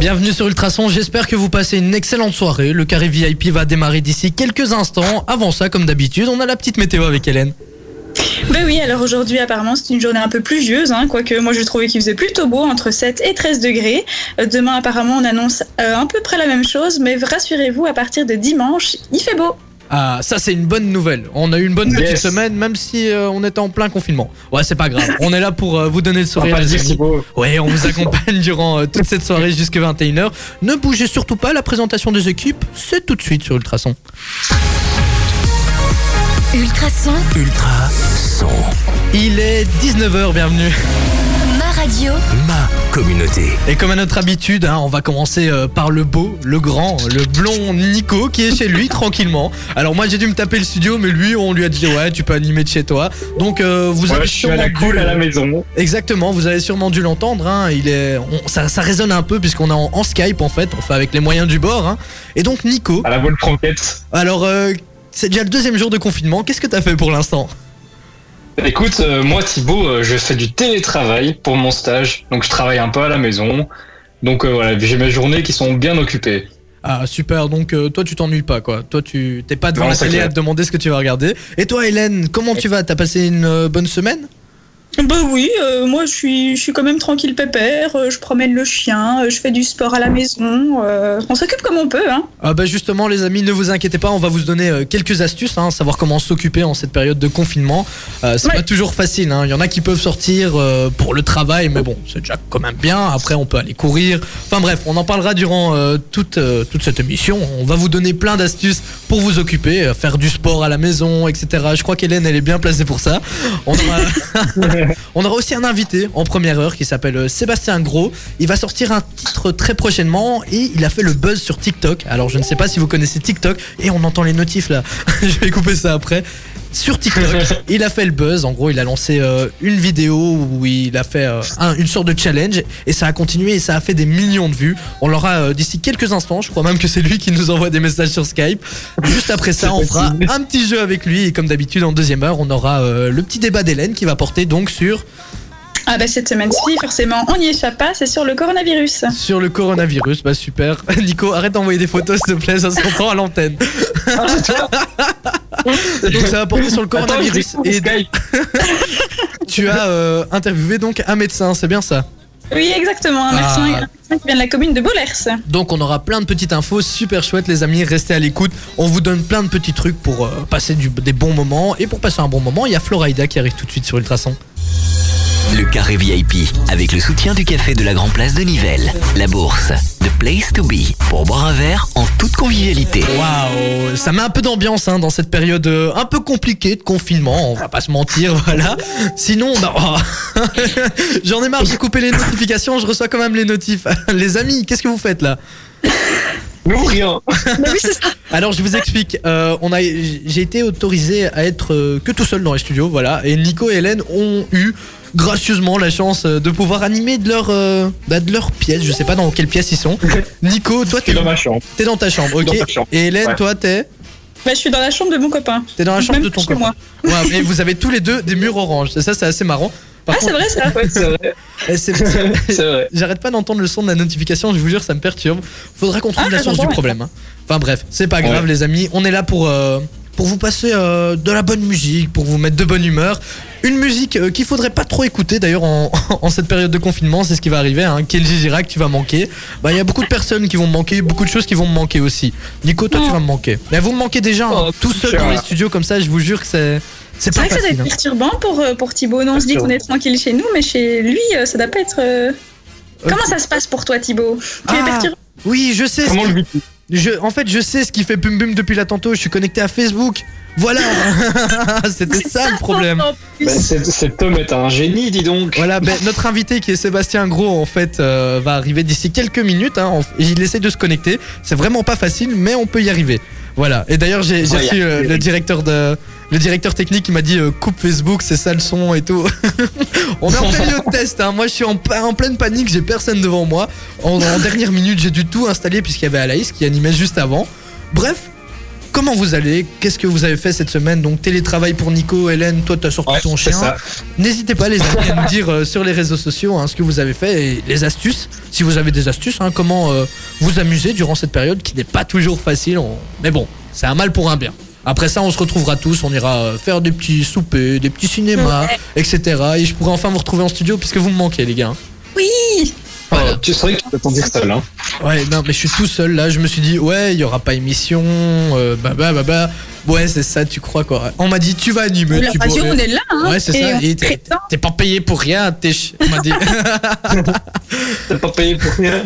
Bienvenue sur Ultrason, j'espère que vous passez une excellente soirée. Le carré VIP va démarrer d'ici quelques instants. Avant ça, comme d'habitude, on a la petite météo avec Hélène. Ben oui, alors aujourd'hui apparemment c'est une journée un peu pluvieuse, hein, quoique moi je trouvais qu'il faisait plutôt beau, entre 7 et 13 degrés. Euh, demain apparemment on annonce euh, un peu près la même chose, mais rassurez-vous, à partir de dimanche, il fait beau. Ah, ça c'est une bonne nouvelle. On a eu une bonne petite Yes. semaine, même si euh, on était en plein confinement. Ouais, c'est pas grave. On est là pour euh, vous donner le sourire. Dire. Thibaut. Ouais, on vous accompagne durant euh, toute cette soirée jusqu'à 21h. Ne bougez surtout pas, la présentation des équipes, c'est tout de suite sur Ultrason. Ultrason, Ultra son. Il est 19h, bienvenue. Ma radio, Ma communauté. Et comme à notre habitude, hein, on va commencer euh, par le beau, le grand, le blond Nico qui est chez lui tranquillement. Alors moi j'ai dû me taper le studio, mais lui on lui a dit ouais tu peux animer de chez toi. Donc euh, vous Ouais, avez je suis à sûrement la cool dû- à la maison. Exactement, vous avez sûrement dû l'entendre. Hein, il est, on- ça, ça résonne un peu puisqu'on est en, en Skype en fait, on fait avec les moyens du bord. Hein. Et donc Nico, À la bonne franquette. alors euh, c'est déjà le deuxième jour de confinement. Qu'est-ce que t'as fait pour l'instant? Écoute, euh, moi Thibaut, euh, je fais du télétravail pour mon stage, donc je travaille un peu à la maison. Donc euh, voilà, j'ai mes journées qui sont bien occupées. Ah super, donc toi tu t'ennuies pas quoi. Toi tu t'es pas devant Non, la télé clair. à te demander ce que tu vas regarder. Et toi Hélène, comment tu vas? T'as passé une bonne semaine? Bah oui, euh, moi je suis, je suis quand même tranquille pépère, euh, je promène le chien, euh, je fais du sport à la maison, euh, on s'occupe comme on peut. Hein. Ah bah justement les amis ne vous inquiétez pas on va vous donner quelques astuces hein, savoir comment s'occuper en cette période de confinement Euh, c'est Ouais. pas toujours facile hein. il y en a qui peuvent sortir euh, pour le travail mais bon c'est déjà quand même bien après on peut aller courir enfin bref on en parlera durant euh, toute, euh, toute cette émission on va vous donner plein d'astuces pour vous occuper euh, faire du sport à la maison etc je crois qu'Hélène elle est bien placée pour ça on aura, on aura aussi un invité en première heure qui s'appelle euh, Sébastien Gros. Il va sortir un titre très prochainement et il a fait le buzz sur TikTok. Alors je ne sais pas si vous connaissez TikTok et on entend les notifs là. je vais couper ça après. Sur TikTok, il a fait le buzz. En gros, il a lancé euh, une vidéo où il a fait euh, un- une sorte de challenge et ça a continué et ça a fait des millions de vues. On l'aura euh, d'ici quelques instants. Je crois même que c'est lui qui nous envoie des messages sur Skype. Juste après ça, on fera un petit jeu avec lui et comme d'habitude en deuxième heure, on aura le petit débat d'Hélène qui va porter donc sur Ah bah cette semaine-ci, forcément, on n'y échappe pas, c'est sur le coronavirus. sur le coronavirus. Bah super. Nico, arrête d'envoyer des photos s'il te plaît, ça s'entend à l'antenne. Donc ça va porter sur le coronavirus. Attends, Et tu as euh, interviewé donc un médecin, c'est bien ça? Oui, exactement, un Ah. médecin, un médecin qui vient de la commune de Bollers. Donc on aura plein de petites infos super chouettes les amis, restez à l'écoute. On vous donne plein de petits trucs pour euh, passer du- des bons moments. Et pour passer un bon moment, il y a Florida qui arrive tout de suite sur Ultrason. Le carré VIP avec le soutien du café de la Grand Place de Nivelles. La bourse. The place to be. Pour boire un verre en toute convivialité. Waouh, ça met un peu d'ambiance hein, dans cette période euh, un peu compliquée de confinement, on va pas se mentir, voilà. Sinon, bah, oh, j'en ai marre, j'ai coupé les notifications, je reçois quand même les notifs. les amis, qu'est-ce que vous faites là? Nous rien. Oui, c'est ça. Alors je vous explique, euh, on a, j'ai été autorisé à être euh, que tout seul dans les studios, voilà, et Nico et Hélène ont eu gracieusement la chance euh, de pouvoir animer de leur, euh, bah, de leur pièce, je sais pas dans quelle pièce ils sont. Nico, toi t'es dans ma chambre. t'es dans ta chambre, ok Dans ta chambre. Et Hélène, Ouais. toi t'es Bah, je suis dans la chambre de mon copain. T'es dans la chambre Même de ton chez copain. moi. Ouais, mais vous avez tous les deux des murs orange. Ça, c'est assez marrant. Par Ah, c'est vrai ça Ouais, c'est vrai. eh, vrai. J'arrête pas d'entendre le son de la notification, je vous jure, ça me perturbe. Faudra qu'on trouve Ah, la source du problème. hein. Enfin bref, c'est pas grave, Ouais. les amis. On est là pour, euh, pour vous passer euh, de la bonne musique, pour vous mettre de bonne humeur. Une musique euh, qu'il faudrait pas trop écouter d'ailleurs en, en cette période de confinement, c'est ce qui va arriver. Hein. Kenji Girac, tu vas manquer. Bah, il y a beaucoup de personnes qui vont me manquer, beaucoup de choses qui vont me manquer aussi. Nico, toi, tu vas me manquer. Mais vous me manquez déjà, hein. Oh, tout seul dans les studios comme ça, je vous jure que c'est. C'est vrai que ça doit être hein. perturbant pour, euh, pour Thibaut. Non, on se dit qu'on est tranquille chez nous, mais chez lui, euh, ça doit pas être. euh, Comment ça se passe pour toi, Thibaut? Tu es Ah. perturbé Oui, je sais. Comment le Je, en fait, je sais ce qui fait bum bum depuis là tantôt. Je suis connecté à Facebook. Voilà, c'était ça le problème. Bah, Cet homme est un génie, dis donc. Voilà, ben, notre invité qui est Sébastien Gros, en fait, euh, va arriver d'ici quelques minutes. Hein, il essaie de se connecter. C'est vraiment pas facile, mais on peut y arriver. Voilà. Et d'ailleurs, j'ai reçu euh, le directeur de. Le directeur technique qui m'a dit euh, coupe Facebook, c'est ça le son et tout. on est en plein milieu de test. Hein. Moi, je suis en, pleine panique. J'ai personne devant moi. En, en dernière minute, j'ai dû tout installer puisqu'il y avait Alaïs qui animait juste avant. Bref, comment vous allez? Qu'est-ce que vous avez fait cette semaine? Donc télétravail pour Nico, Hélène, toi t'as sorti Ouais, ton chien. N'hésitez pas les amis à nous dire euh, sur les réseaux sociaux hein, ce que vous avez fait et les astuces. Si vous avez des astuces, hein, comment euh, vous amuser durant cette période qui n'est pas toujours facile. on- Mais bon, c'est un mal pour un bien. Après ça, on se retrouvera tous, on ira faire des petits soupers, des petits cinémas, etc. Et je pourrai enfin vous retrouver en studio puisque vous me manquez les gars. Oui Voilà. Oh, tu serais que tu peux t'en dire seul. Hein. Ouais, non, mais je suis tout seul là. Je me suis dit, ouais, il y aura pas émission. Euh, bah, bah, bah, bah. Ouais, c'est ça, tu crois quoi. On m'a dit, tu vas animer. La tu radio, pourrais- on est là, hein Ouais, c'est ça. Et t'es t'es pas payé pour rien. T'es ch- On m'a dit. T'as pas payé pour rien.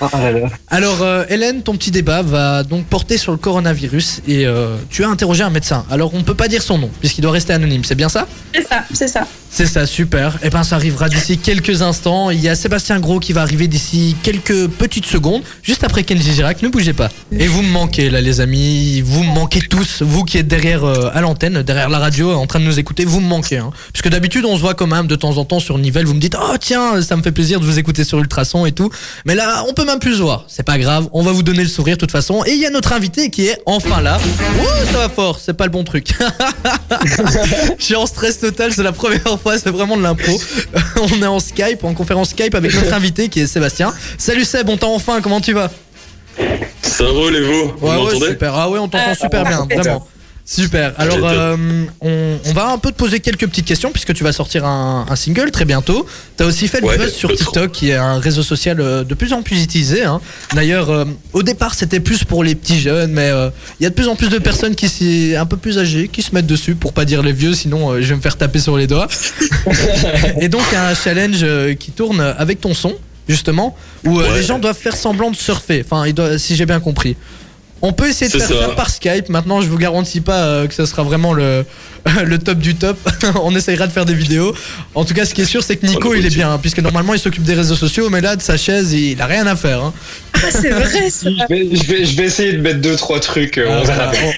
Ah là là. Alors, euh, Hélène, ton petit débat va donc porter sur le coronavirus et euh, tu as interrogé un médecin. Alors, on peut pas dire son nom puisqu'il doit rester anonyme. C'est bien ça? C'est ça, c'est ça. C'est ça, super. Et ben, ça arrivera d'ici quelques instants. Il y a Sébastien Gros qui va arriver d'ici quelques petites secondes, juste après Kenji Girac. Ne bougez pas. Et vous me manquez là, les amis. Vous me manquez tous. Vous qui êtes derrière euh, à l'antenne, derrière la radio, en train de nous écouter, vous me manquez. Hein. Puisque d'habitude, on se voit quand même de temps en temps sur Nivelle. Vous me dites, oh tiens, ça me fait plaisir de vous écouter sur Ultrason et tout. Mais là, on peut même plus se voir. C'est pas grave. On va vous donner le sourire de toute façon. Et il y a notre invité qui est enfin là. Ça va fort. C'est pas le bon truc. Je suis en stress total, c'est la première fois, c'est vraiment de l'impro. on est en Skype, en conférence Skype avec notre invité qui est Sébastien. Salut Seb, on t'a enfin, comment tu vas? Ça roule et vous? Vous Ouais, super. Ah ouais, on t'entend Ah, super bien, vraiment. Super. Alors, euh, on, on va un peu te poser quelques petites questions puisque tu vas sortir un, un single très bientôt. T'as aussi fait le Ouais, buzz sur TikTok, qui est un réseau social euh, de plus en plus utilisé. hein. D'ailleurs, euh, au départ, c'était plus pour les petits jeunes, mais euh, il y a de plus en plus de personnes qui s'y, un peu plus âgées, qui se mettent dessus pour pas dire les vieux, sinon je vais me faire taper sur les doigts. Et donc, il y a un challenge qui tourne avec ton son, justement, où Ouais. les gens doivent faire semblant de surfer. Enfin, ils doivent- si j'ai bien compris. On peut essayer de faire ça. ça par Skype. Maintenant, je vous garantis pas euh, que ce sera vraiment le, le top du top. On essayera de faire des vidéos. En tout cas, ce qui est sûr, c'est que Nico, Oh, il est bien, hein, puisque normalement, il s'occupe des réseaux sociaux, mais là, de sa chaise, il a rien à faire. hein. Ah, c'est vrai, ça. Je vais, je, vais, je vais essayer de mettre deux trois trucs. euh, Euh,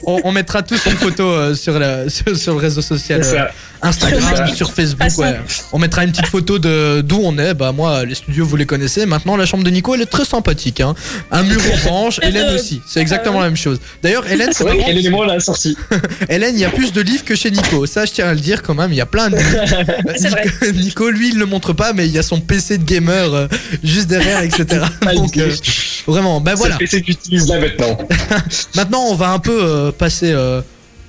on voilà. mettra tous une photo euh, sur, la, sur, sur le réseau social euh. Instagram, Sur sur Facebook. Ouais. On mettra une petite photo de d'où on est. Bah moi, les studios, vous les connaissez. Maintenant, la chambre de Nico, elle est très sympathique. Hein. Un mur orange. Hélène aussi. C'est exactement la même chose. D'ailleurs, Hélène, C'est c'est vrai marrant. quel élément là sorti Hélène, il y a plus de livres que chez Nico. Ça, je tiens à le dire quand même. Il y a plein de vrai. Nico, Nico, lui, il le montre pas, mais il y a son PC de gamer euh, juste derrière, etc. Donc, euh, vraiment, ben voilà. C'est que j'utilise là maintenant. Maintenant, on va un peu euh, passer euh,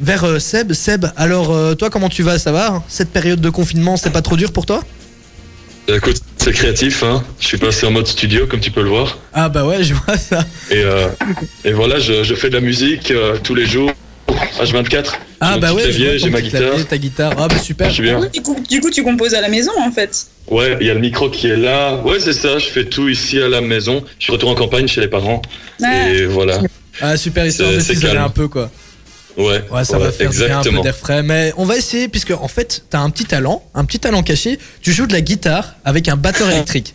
vers euh, Seb. Seb, alors, euh, toi, comment tu vas? Ça va? Cette période de confinement, c'est pas trop dur pour toi? Écoute, c'est créatif, hein. Je suis passé en mode studio, comme tu peux le voir. Ah, bah ouais, je vois ça. Et, euh, et voilà, je, je fais de la musique euh, tous les jours. H24. Ah, bah ouais, j'ai ma petit guitare. clavier, ta guitare. Ah, bah super. Je suis bien. Du coup, du coup, tu composes à la maison, en fait. Ouais, il y a le micro qui est là. Ouais, c'est ça, je fais tout ici à la maison. Je retourne en campagne chez les parents. Ah, Et voilà. Ah, super histoire de calme. un peu, quoi. Ouais, Ouais, ça va faire bien, un peu d'air frais. Mais on va essayer, puisque en fait, t'as un petit talent, un petit talent caché. Tu joues de la guitare avec un batteur électrique.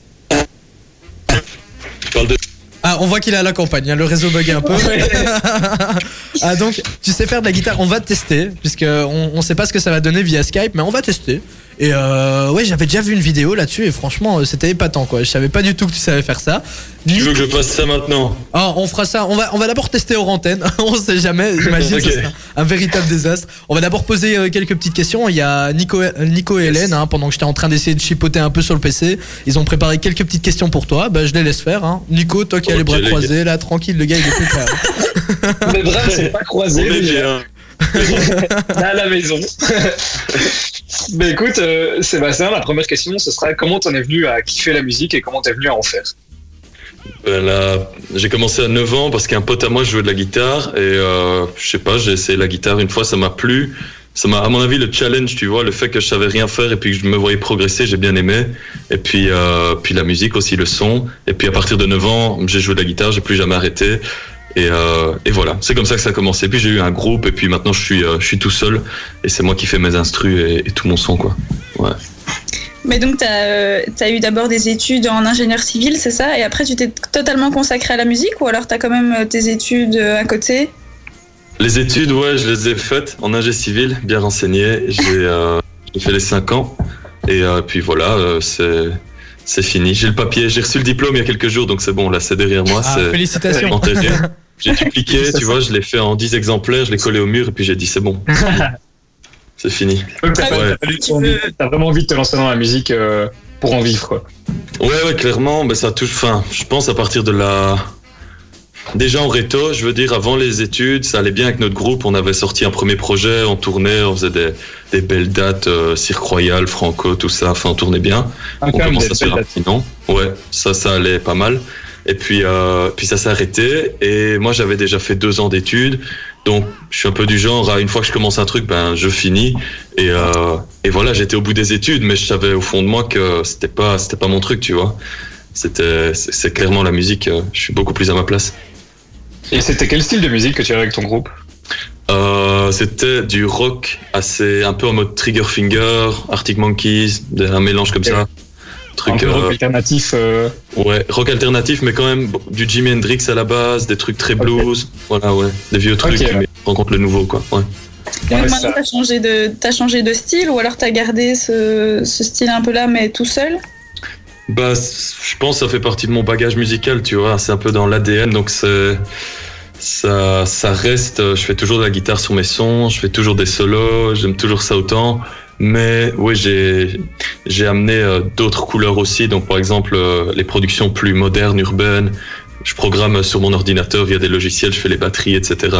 Tu parles de... Ah, on voit qu'il est à la campagne, hein, le réseau bug un peu. ah, donc, tu sais faire de la guitare, on va tester, puisque on, on sait pas ce que ça va donner via Skype, mais on va tester. Et euh, ouais, j'avais déjà vu une vidéo là-dessus, et franchement, euh, c'était épatant, quoi. Je savais pas du tout que tu savais faire ça. Tu veux que je fasse ça maintenant Ah, on fera ça. On va, on va d'abord tester hors antenne. on sait jamais. J'imagine que Ok. ce sera un véritable désastre. On va d'abord poser euh, quelques petites questions. Il y a Nico, Nico et Hélène, hein, pendant que j'étais en train d'essayer de chipoter un peu sur le PC. Ils ont préparé quelques petites questions pour toi. Bah, je les laisse faire. Hein. Nico, toi qui as les bras les croisés, là, tranquille, le gars, il est tout prêt. hein. Les bras ne sont pas On croisés. est mais, bien. Là à la maison. Mais écoute, euh, Sébastien, la première question, ce sera comment t'en es venu à kiffer la musique et comment t'es venu à en faire? Là, j'ai commencé à 9 ans parce qu'un pote à moi jouait de la guitare et euh, je sais pas, j'ai essayé la guitare une fois, ça m'a plu. Ça m'a, à mon avis, le challenge, tu vois, le fait que je savais rien faire et puis que je me voyais progresser, j'ai bien aimé. Et puis, euh, puis la musique aussi, le son. Et puis à partir de 9 ans, j'ai joué de la guitare, j'ai plus jamais arrêté. Et, euh, et voilà, c'est comme ça que ça a commencé. Puis j'ai eu un groupe et puis maintenant je suis, euh, je suis tout seul et c'est moi qui fais mes instrus et, et tout mon son quoi. Mais donc, tu as, eu d'abord des études en ingénieur civil, c'est ça? Et après, tu t'es totalement consacré à la musique ou alors tu as quand même euh, tes études euh, à côté? Les études, ouais, je les ai faites en ingé civil, bien renseigné. J'ai euh, fait les 5 ans. Et euh, puis voilà, euh, c'est fini. J'ai le papier, j'ai reçu le diplôme il y a quelques jours, donc c'est bon, là c'est derrière moi. Ah, c'est félicitations. J'ai dupliqué, tu vois, je l'ai fait en 10 exemplaires, je l'ai collé au mur et puis j'ai dit c'est bon. c'est fini. T'as Ouais. t'as vraiment envie de te lancer dans la musique euh, pour en vivre, quoi. Ouais, ouais, clairement, ben ça touche. Enfin, je pense à partir de la. Déjà en réto, je veux dire, avant les études, ça allait bien avec notre groupe. On avait sorti un premier projet, on tournait, on faisait des, des belles dates, euh, Cirque Royal, Franco, tout ça. Enfin, on tournait bien. Ah, On commence à se faire belles un petit nom. Ouais, ça, ça allait pas mal. Et puis, euh, puis ça s'est arrêté. Et moi, j'avais déjà fait deux ans d'études. Donc, je suis un peu du genre, à une fois que je commence un truc, ben, je finis. Et, euh, et voilà, j'étais au bout des études, mais je savais au fond de moi que c'était pas, c'était pas mon truc, tu vois. C'était, c'est clairement la musique. euh, Je suis beaucoup plus à ma place. Et c'était quel style de musique que tu avais avec ton groupe? Euh, c'était du rock assez, un peu en mode Trigger Finger, Arctic Monkeys, un mélange comme ça. Truc, peu rock euh, alternatif. euh, Ouais, rock alternatif, mais quand même du Jimi Hendrix à la base, des trucs très blues, voilà, ouais, des vieux trucs, Ok. mais rencontre le nouveau, quoi. Ouais. Maintenant, t'as changé de, t'as changé de style ou alors t'as gardé ce, ce style un peu là, mais tout seul? Bah, je pense que ça fait partie de mon bagage musical, tu vois, c'est un peu dans l'ADN, donc c'est ça, ça reste. euh, Je fais toujours de la guitare sur mes sons, je fais toujours des solos, j'aime toujours ça autant. Mais oui, j'ai j'ai amené euh, d'autres couleurs aussi. Donc par exemple, euh, les productions plus modernes, urbaines. Je programme sur mon ordinateur via des logiciels, je fais les batteries, etc.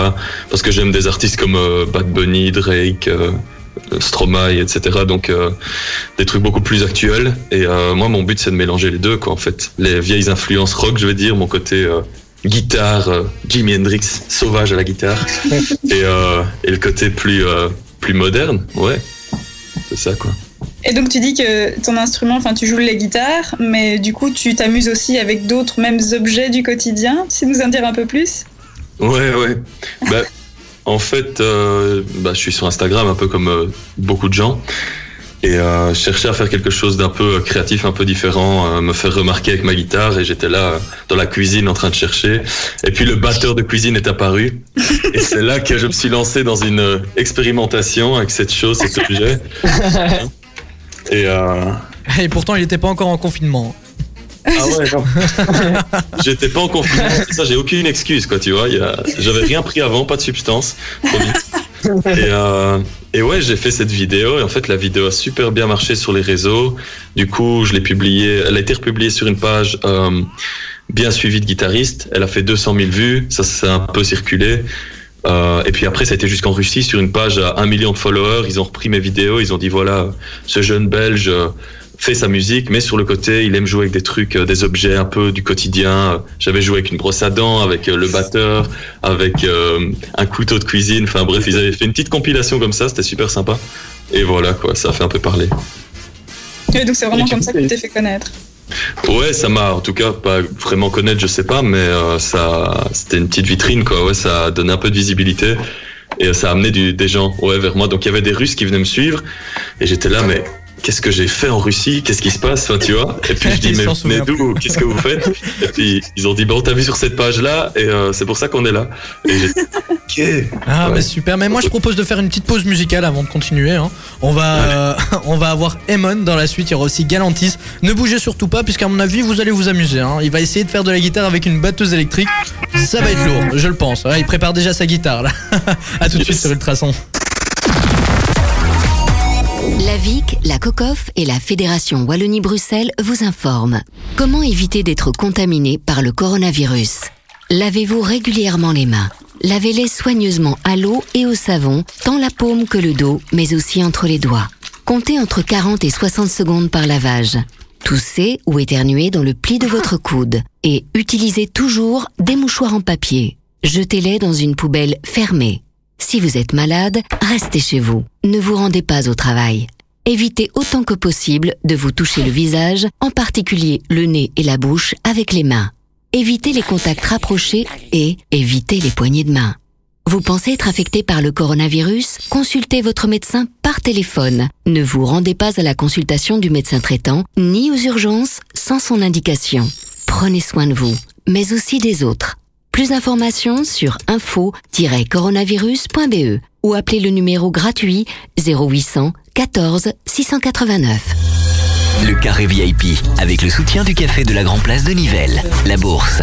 Parce que j'aime des artistes comme euh, Bad Bunny, Drake, Stromae, etc. Donc euh, des trucs beaucoup plus actuels. Et euh, moi, mon but, c'est de mélanger les deux, quoi, en fait. Les vieilles influences rock, je vais dire, mon côté euh, guitare, Jimi Hendrix, sauvage à la guitare, et, euh, et le côté plus, euh, plus moderne, ouais. C'est ça, quoi. Et donc tu dis que ton instrument, enfin tu joues la guitare, mais du coup tu t'amuses aussi avec d'autres mêmes objets du quotidien. Tu sais nous en dire un peu plus? Ouais, ouais. bah, en fait, euh, bah, je suis sur Instagram, un peu comme euh, beaucoup de gens. Et euh, je cherchais à faire quelque chose d'un peu euh, créatif, un peu différent, euh, me faire remarquer avec ma guitare. Et j'étais là euh, dans la cuisine en train de chercher. Et puis le batteur de cuisine est apparu. Et c'est là que je me suis lancé dans une euh, expérimentation avec cette chose, cet objet. Et euh, Et pourtant, il était pas encore en confinement. ah ouais. J'étais pas en confinement, c'est ça, j'ai aucune excuse, quoi, tu vois. a- J'avais rien pris avant, pas de substance. trop vite. Et, euh, et ouais, j'ai fait cette vidéo, et en fait, la vidéo a super bien marché sur les réseaux. Du coup, je l'ai publiée, elle a été republiée sur une page euh, bien suivie de guitaristes. Elle a fait 200 000 vues, ça, a un peu circulé. Euh, et puis après, ça a été jusqu'en Russie sur une page à un million de followers. Ils ont repris mes vidéos, ils ont dit voilà, ce jeune Belge fait sa musique, mais sur le côté, il aime jouer avec des trucs, euh, des objets un peu du quotidien. J'avais joué avec une brosse à dents, avec euh, le batteur, avec euh, un couteau de cuisine. Enfin bref, ils avaient fait une petite compilation comme ça, c'était super sympa. Et voilà quoi, ça a fait un peu parler. Et donc c'est vraiment comme ça que tu t'es fait connaître? Ouais, ça m'a en tout cas pas vraiment connaître, je sais pas, mais euh, ça, c'était une petite vitrine quoi. Ouais, ça a donné un peu de visibilité et ça a amené du, des gens ouais vers moi. Donc il y avait des Russes qui venaient me suivre et j'étais là, mais qu'est-ce que j'ai fait en Russie? Qu'est-ce qui se passe? Enfin, Tu vois? Et puis je dis mais venez d'où? Qu'est-ce que vous faites? Et puis ils ont dit bon, t'as vu sur cette page là et euh, c'est pour ça qu'on est là. Et j'ai dit, ok. Ah Ouais. bah super, mais moi je propose de faire une petite pause musicale avant de continuer. hein. On, va, euh, on va avoir Emon dans la suite, il y aura aussi Galantis. Ne bougez surtout pas, puisqu'à mon avis vous allez vous amuser. hein. Il va essayer de faire de la guitare avec une batteuse électrique. Ça va être lourd, je le pense. Ouais, il prépare déjà sa guitare là. à tout de suite sur Ultrason. La VIC, la COCOF et la Fédération Wallonie-Bruxelles vous informent. Comment éviter d'être contaminé par le coronavirus? Lavez-vous régulièrement les mains. Lavez-les soigneusement à l'eau et au savon, tant la paume que le dos, mais aussi entre les doigts. Comptez entre 40 et 60 secondes par lavage. Toussez ou éternuez dans le pli de votre coude et utilisez toujours des mouchoirs en papier. Jetez-les dans une poubelle fermée. Si vous êtes malade, restez chez vous. Ne vous rendez pas au travail. Évitez autant que possible de vous toucher le visage, en particulier le nez et la bouche, avec les mains. Évitez les contacts rapprochés et évitez les poignées de main. Vous pensez être affecté par le coronavirus? Consultez votre médecin par téléphone. Ne vous rendez pas à la consultation du médecin traitant ni aux urgences sans son indication. Prenez soin de vous, mais aussi des autres. Plus d'informations sur info-coronavirus.be ou appelez le numéro gratuit 0800 14 689. Le carré VIP avec le soutien du café de la Grand Place de Nivelles, la bourse.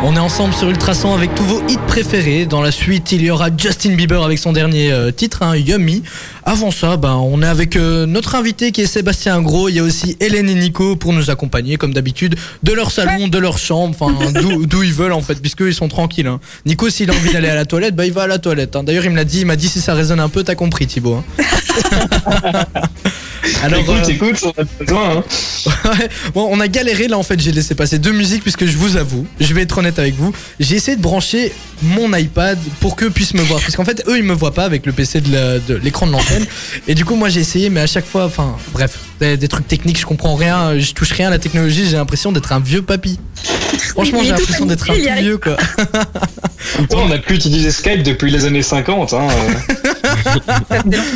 On est ensemble sur Ultrason avec tous vos hits préférés. Dans la suite, il y aura Justin Bieber avec son dernier euh, titre, hein, Yummy. Avant ça, ben, on est avec euh, notre invité qui est Sébastien Gros. Il y a aussi Hélène et Nico pour nous accompagner, comme d'habitude, de leur salon, de leur chambre, enfin d'où ils veulent en fait, puisque ils sont tranquilles. hein. Nico, s'il a envie d'aller à la toilette, bah il va à la toilette. hein. D'ailleurs, il me l'a dit, il m'a dit si ça résonne un peu, t'as compris, Thibaut. Alors, écoute, euh, écoute, on a besoin. Hein. Bon, on a galéré là en fait, j'ai laissé passer deux musiques puisque je vous avoue, je vais être honnête avec vous, j'ai essayé de brancher mon iPad pour qu'eux puissent me voir parce qu'en fait eux ils me voient pas avec le PC de l'écran de l'antenne et du coup moi j'ai essayé mais à chaque fois, enfin bref, des, des trucs techniques, je comprends rien, je touche rien à la technologie, j'ai l'impression d'être un vieux papy. Franchement j'ai l'impression d'être un tout arrive vieux quoi. On a pu utiliser Skype depuis les années 50. Hein. euh.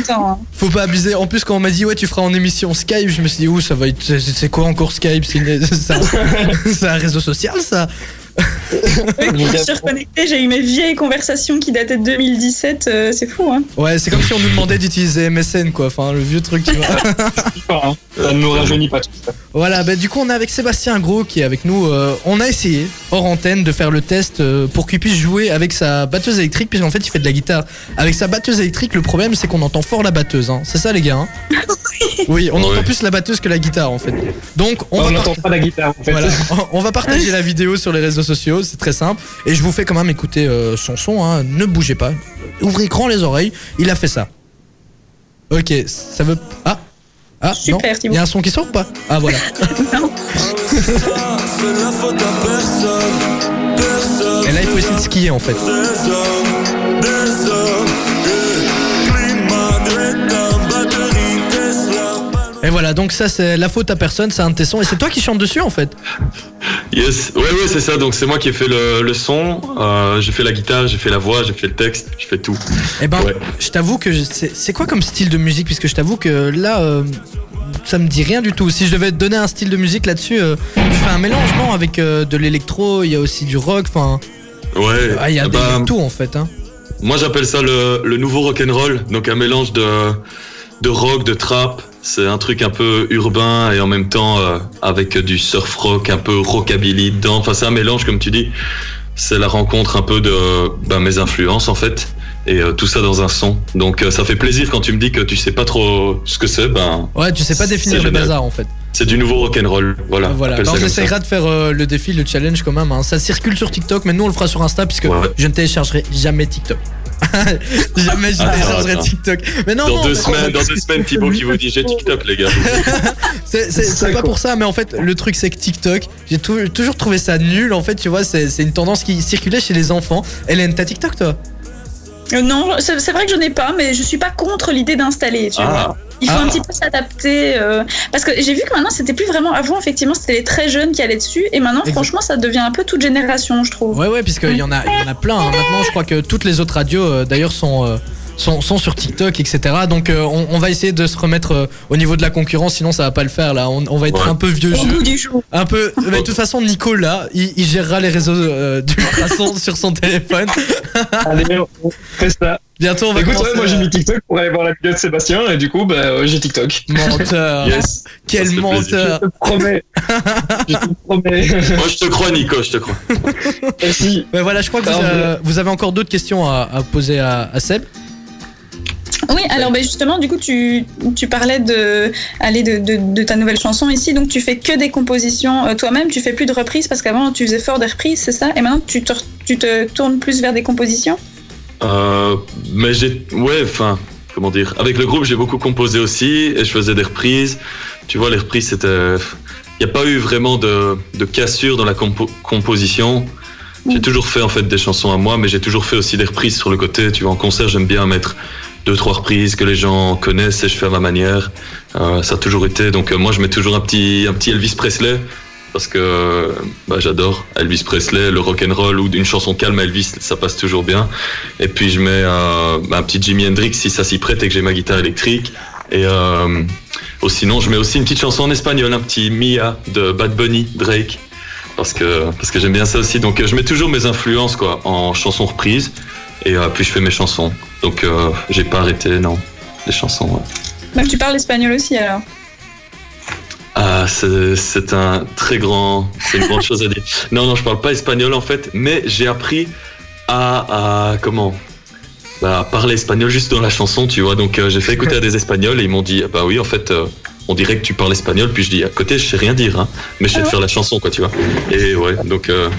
Hein. Faut pas abuser. En plus, quand on m'a dit ouais, tu feras en émission Skype, je me suis dit ouh, ça va être. C'est quoi encore Skype? C'est une- un, réseau social ça je suis reconnectée, j'ai eu mes vieilles conversations qui dataient de 2017. euh, c'est fou, hein. Ouais, c'est comme si on nous demandait d'utiliser MSN quoi. Enfin, le vieux truc. Tu vois. Ça ne nous rajeunit pas tout ça. voilà, bah du coup, on est avec Sébastien Gros qui est avec nous. Euh, on a essayé hors antenne de faire le test euh, pour qu'il puisse jouer avec sa batteuse électrique, puisqu'en fait, il fait de la guitare avec sa batteuse électrique. Le problème, c'est qu'on entend fort la batteuse. Hein. C'est ça, les gars. hein oui, on Ouais. entend plus la batteuse que la guitare en fait. Donc, on On va part- pas la guitare en fait. Voilà, on va partager la vidéo sur les réseaux sociaux, c'est très simple. Et je vous fais quand même écouter euh, son son, hein. ne bougez pas. Ouvrez grand les oreilles, il a fait ça. Ok, ça veut... Ah Ah, Super, non Thibaut. Il y a un son qui sort ou pas? Ah voilà. Et là, il faut essayer de skier en fait. Des hommes, des hommes. Et voilà, donc ça c'est la faute à personne, c'est un de tes sons. Et c'est toi qui chantes dessus en fait. Yes, ouais, ouais, c'est ça. Donc c'est moi qui ai fait le, le son. Euh, j'ai fait la guitare, j'ai fait la voix, j'ai fait le texte, j'ai fait tout. Et ben, Ouais. je t'avoue que c'est quoi comme style de musique? Puisque je t'avoue que là, euh, ça me dit rien du tout. Si je devais te donner un style de musique là-dessus, euh, tu fais un mélange, non Avec euh, de l'électro, il y a aussi du rock, enfin... Ouais. Ah, il y a des- bah, tout en fait. Hein. Moi j'appelle ça le, le nouveau rock'n'roll. Donc un mélange de, de rock, de trap. C'est un truc un peu urbain et en même temps euh, avec du surf rock, un peu rockabilly dedans. Enfin c'est un mélange comme tu dis. C'est la rencontre un peu de ben, mes influences en fait. Et euh, tout ça dans un son. Donc euh, ça fait plaisir quand tu me dis que tu sais pas trop ce que c'est. Ben Ouais, tu sais pas définir le bazar en fait. c'est du nouveau rock'n'roll. Voilà. voilà. ça. essaiera de faire euh, le défi, le challenge quand même. hein. Ça circule sur TikTok, mais nous on le fera sur Insta puisque Ouais. je ne téléchargerai jamais TikTok. jamais je téléchargerai. TikTok. Mais non, Dans non, deux mais- semaines, dans deux semaines, Thibaut qui vous dit j'ai TikTok les gars. c'est pas pour ça, mais en fait, le truc c'est que TikTok, j'ai tou- toujours trouvé ça nul. En fait, tu vois, c'est une tendance qui circulait chez les enfants. Hélène, t'as TikTok toi? Non, c'est vrai que je n'ai pas, mais je suis pas contre l'idée d'installer, tu Ah. vois. Il faut Ah. un petit peu s'adapter. euh, parce que j'ai vu que maintenant, c'était plus vraiment. Avant, effectivement, c'était les très jeunes qui allaient dessus. Et maintenant, franchement, ça devient un peu toute génération, je trouve. Ouais, ouais, puisqu'il y en a, il y en a plein. hein. Maintenant, je crois que toutes les autres radios, euh, d'ailleurs, sont, euh, sont, sont sur TikTok, etc. Donc, euh, on, on va essayer de se remettre euh, au niveau de la concurrence, sinon ça va pas le faire là. On, on va être Ouais. un peu vieux Au jeu. goût du jour. Un peu. Mais de toute façon, Nico là, il, il gérera les réseaux euh, d'ultrason sur son téléphone. Allez, on fait ça. Bientôt, on va Écoute, ouais, moi j'ai mis TikTok pour aller voir la vidéo de Sébastien et du coup, bah, j'ai TikTok. Menteur. Yes. Quel menteur. Je te promets. je te promets. Moi je te crois Nico, je te crois. Merci. Voilà, je crois que vous, euh, vous avez encore d'autres questions à, à poser à, à Seb. Oui, alors ben, justement, du coup, tu, tu parlais de, aller de, de, de ta nouvelle chanson ici. Donc, tu fais que des compositions euh, toi-même. Tu fais plus de reprises parce qu'avant, tu faisais fort des reprises, c'est ça? Et maintenant, tu te, tu te tournes plus vers des compositions? Euh, mais j'ai, ouais, enfin, comment dire, avec le groupe j'ai beaucoup composé aussi et je faisais des reprises. Tu vois, les reprises c'était, il n'y a pas eu vraiment de, de cassure dans la compo- composition. J'ai Mm. toujours fait en fait des chansons à moi, mais j'ai toujours fait aussi des reprises sur le côté. Tu vois, en concert j'aime bien mettre deux trois reprises que les gens connaissent et je fais à ma manière. Euh, ça a toujours été. Donc euh, moi je mets toujours un petit un petit Elvis Presley parce que bah, j'adore Elvis Presley, le rock and roll ou une chanson calme Elvis, ça passe toujours bien. Et puis je mets euh, un petit Jimi Hendrix si ça s'y prête et que j'ai ma guitare électrique. Et euh, oh, sinon, je mets aussi une petite chanson en espagnol, un petit Mia de Bad Bunny, Drake, parce que parce que j'aime bien ça aussi. Donc euh, je mets toujours mes influences quoi en chansons reprises et euh, puis je fais mes chansons. Donc euh, j'ai pas arrêté, non, les chansons. ouais. Donc tu parles espagnol aussi alors Ah, c'est un très grand, c'est une grande chose à dire. Non, non, je parle pas espagnol en fait, mais j'ai appris à, à comment bah, à parler espagnol juste dans la chanson, tu vois. Donc euh, j'ai fait écouter à des Espagnols et ils m'ont dit, ah, bah oui, en fait, euh, on dirait que tu parles espagnol. Puis je dis, à côté, je sais rien dire, hein, mais je sais Ah ouais faire la chanson, quoi, tu vois. Et ouais, donc euh,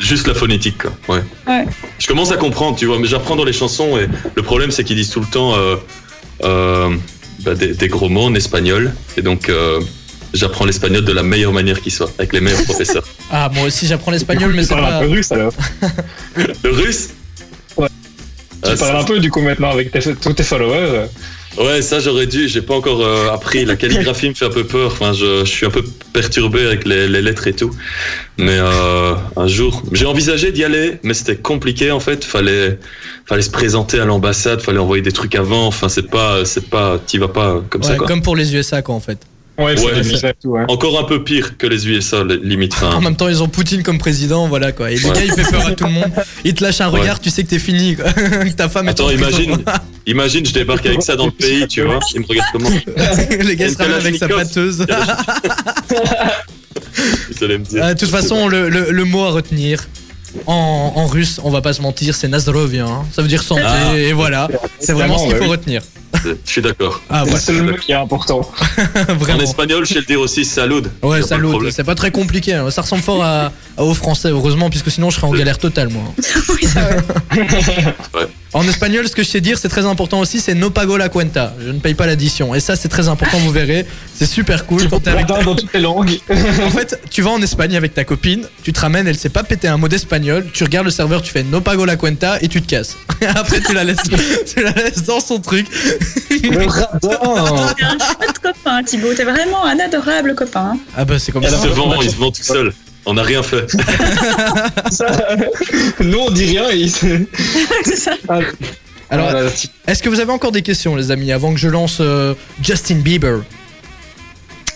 juste la phonétique, quoi. Ouais. Ouais. Je commence à comprendre, tu vois, mais j'apprends dans les chansons et le problème, c'est qu'ils disent tout le temps euh, euh, bah, des, des gros mots en espagnol. Et donc, euh, j'apprends l'espagnol de la meilleure manière qui soit, avec les meilleurs professeurs. Ah, moi aussi j'apprends l'espagnol, mais tu c'est parles pas. un peu russe alors. Le russe? Ouais. Ah, Tu parles un peu du coup maintenant avec tes- tous tes followers. Ouais, ça j'aurais dû, j'ai pas encore euh, appris. La calligraphie me fait un peu peur, enfin, je, je suis un peu perturbé avec les, les lettres et tout. Mais euh, un jour, j'ai envisagé d'y aller, mais c'était compliqué en fait. Fallait, fallait se présenter à l'ambassade, fallait envoyer des trucs avant. Enfin, c'est pas, c'est pas, t'y vas pas comme ça quoi. comme pour les USA, quoi, en fait. Ouais, c'est Ouais, tout. Encore un peu pire que les USA, limite. En même temps, ils ont Poutine comme président, voilà quoi. Et le Ouais. gars, il fait peur à tout le monde. Il te lâche un Ouais. regard, tu sais que t'es fini, quoi. que ta femme est Attends, en prison. imagine, imagine, je débarque avec ça dans le pays, tu vois. Il me regarde comment les gars se Une ramènent avec sa Kalachnikov. batteuse. Vous allez me dire. Euh, De toute façon, le, le- le mot à retenir en, en russe, on va pas se mentir, c'est Nazdrovia. hein. Ça veut dire santé, Ah. et voilà. C'est vraiment ce qu'il ouais, faut oui. retenir. Je suis d'accord. Ah, C'est le ouais, seul mot qui est important. En espagnol, je sais le dire aussi, salud. Ouais, problème. C'est pas très compliqué. hein. Ça ressemble fort à, à- au français, heureusement, puisque sinon je serais en galère totale, moi. Oui, ça va. En espagnol, ce que je sais dire, c'est très important aussi, c'est no pago la cuenta. Je ne paye pas l'addition. Et ça, c'est très important, vous verrez. C'est super cool. Quand t'es avec dans toutes les langues. En fait, tu vas en Espagne avec ta copine, tu te ramènes, elle sait pas péter un mot d'espagnol, tu regardes le serveur, tu fais no pago la cuenta et tu te casses. Après, tu la laisses, tu la laisses dans son truc. Le radin. T'es un chouette copain, Thibaut. T'es vraiment un adorable copain. Ah bah, c'est comme Il ça. se vend, il se vend tout seul. On n'a rien fait. Ça, Nous, on dit rien et il se- c'est ça. Alors, Ah, est-ce que vous avez encore des questions, les amis, avant que je lance euh, Justin Bieber?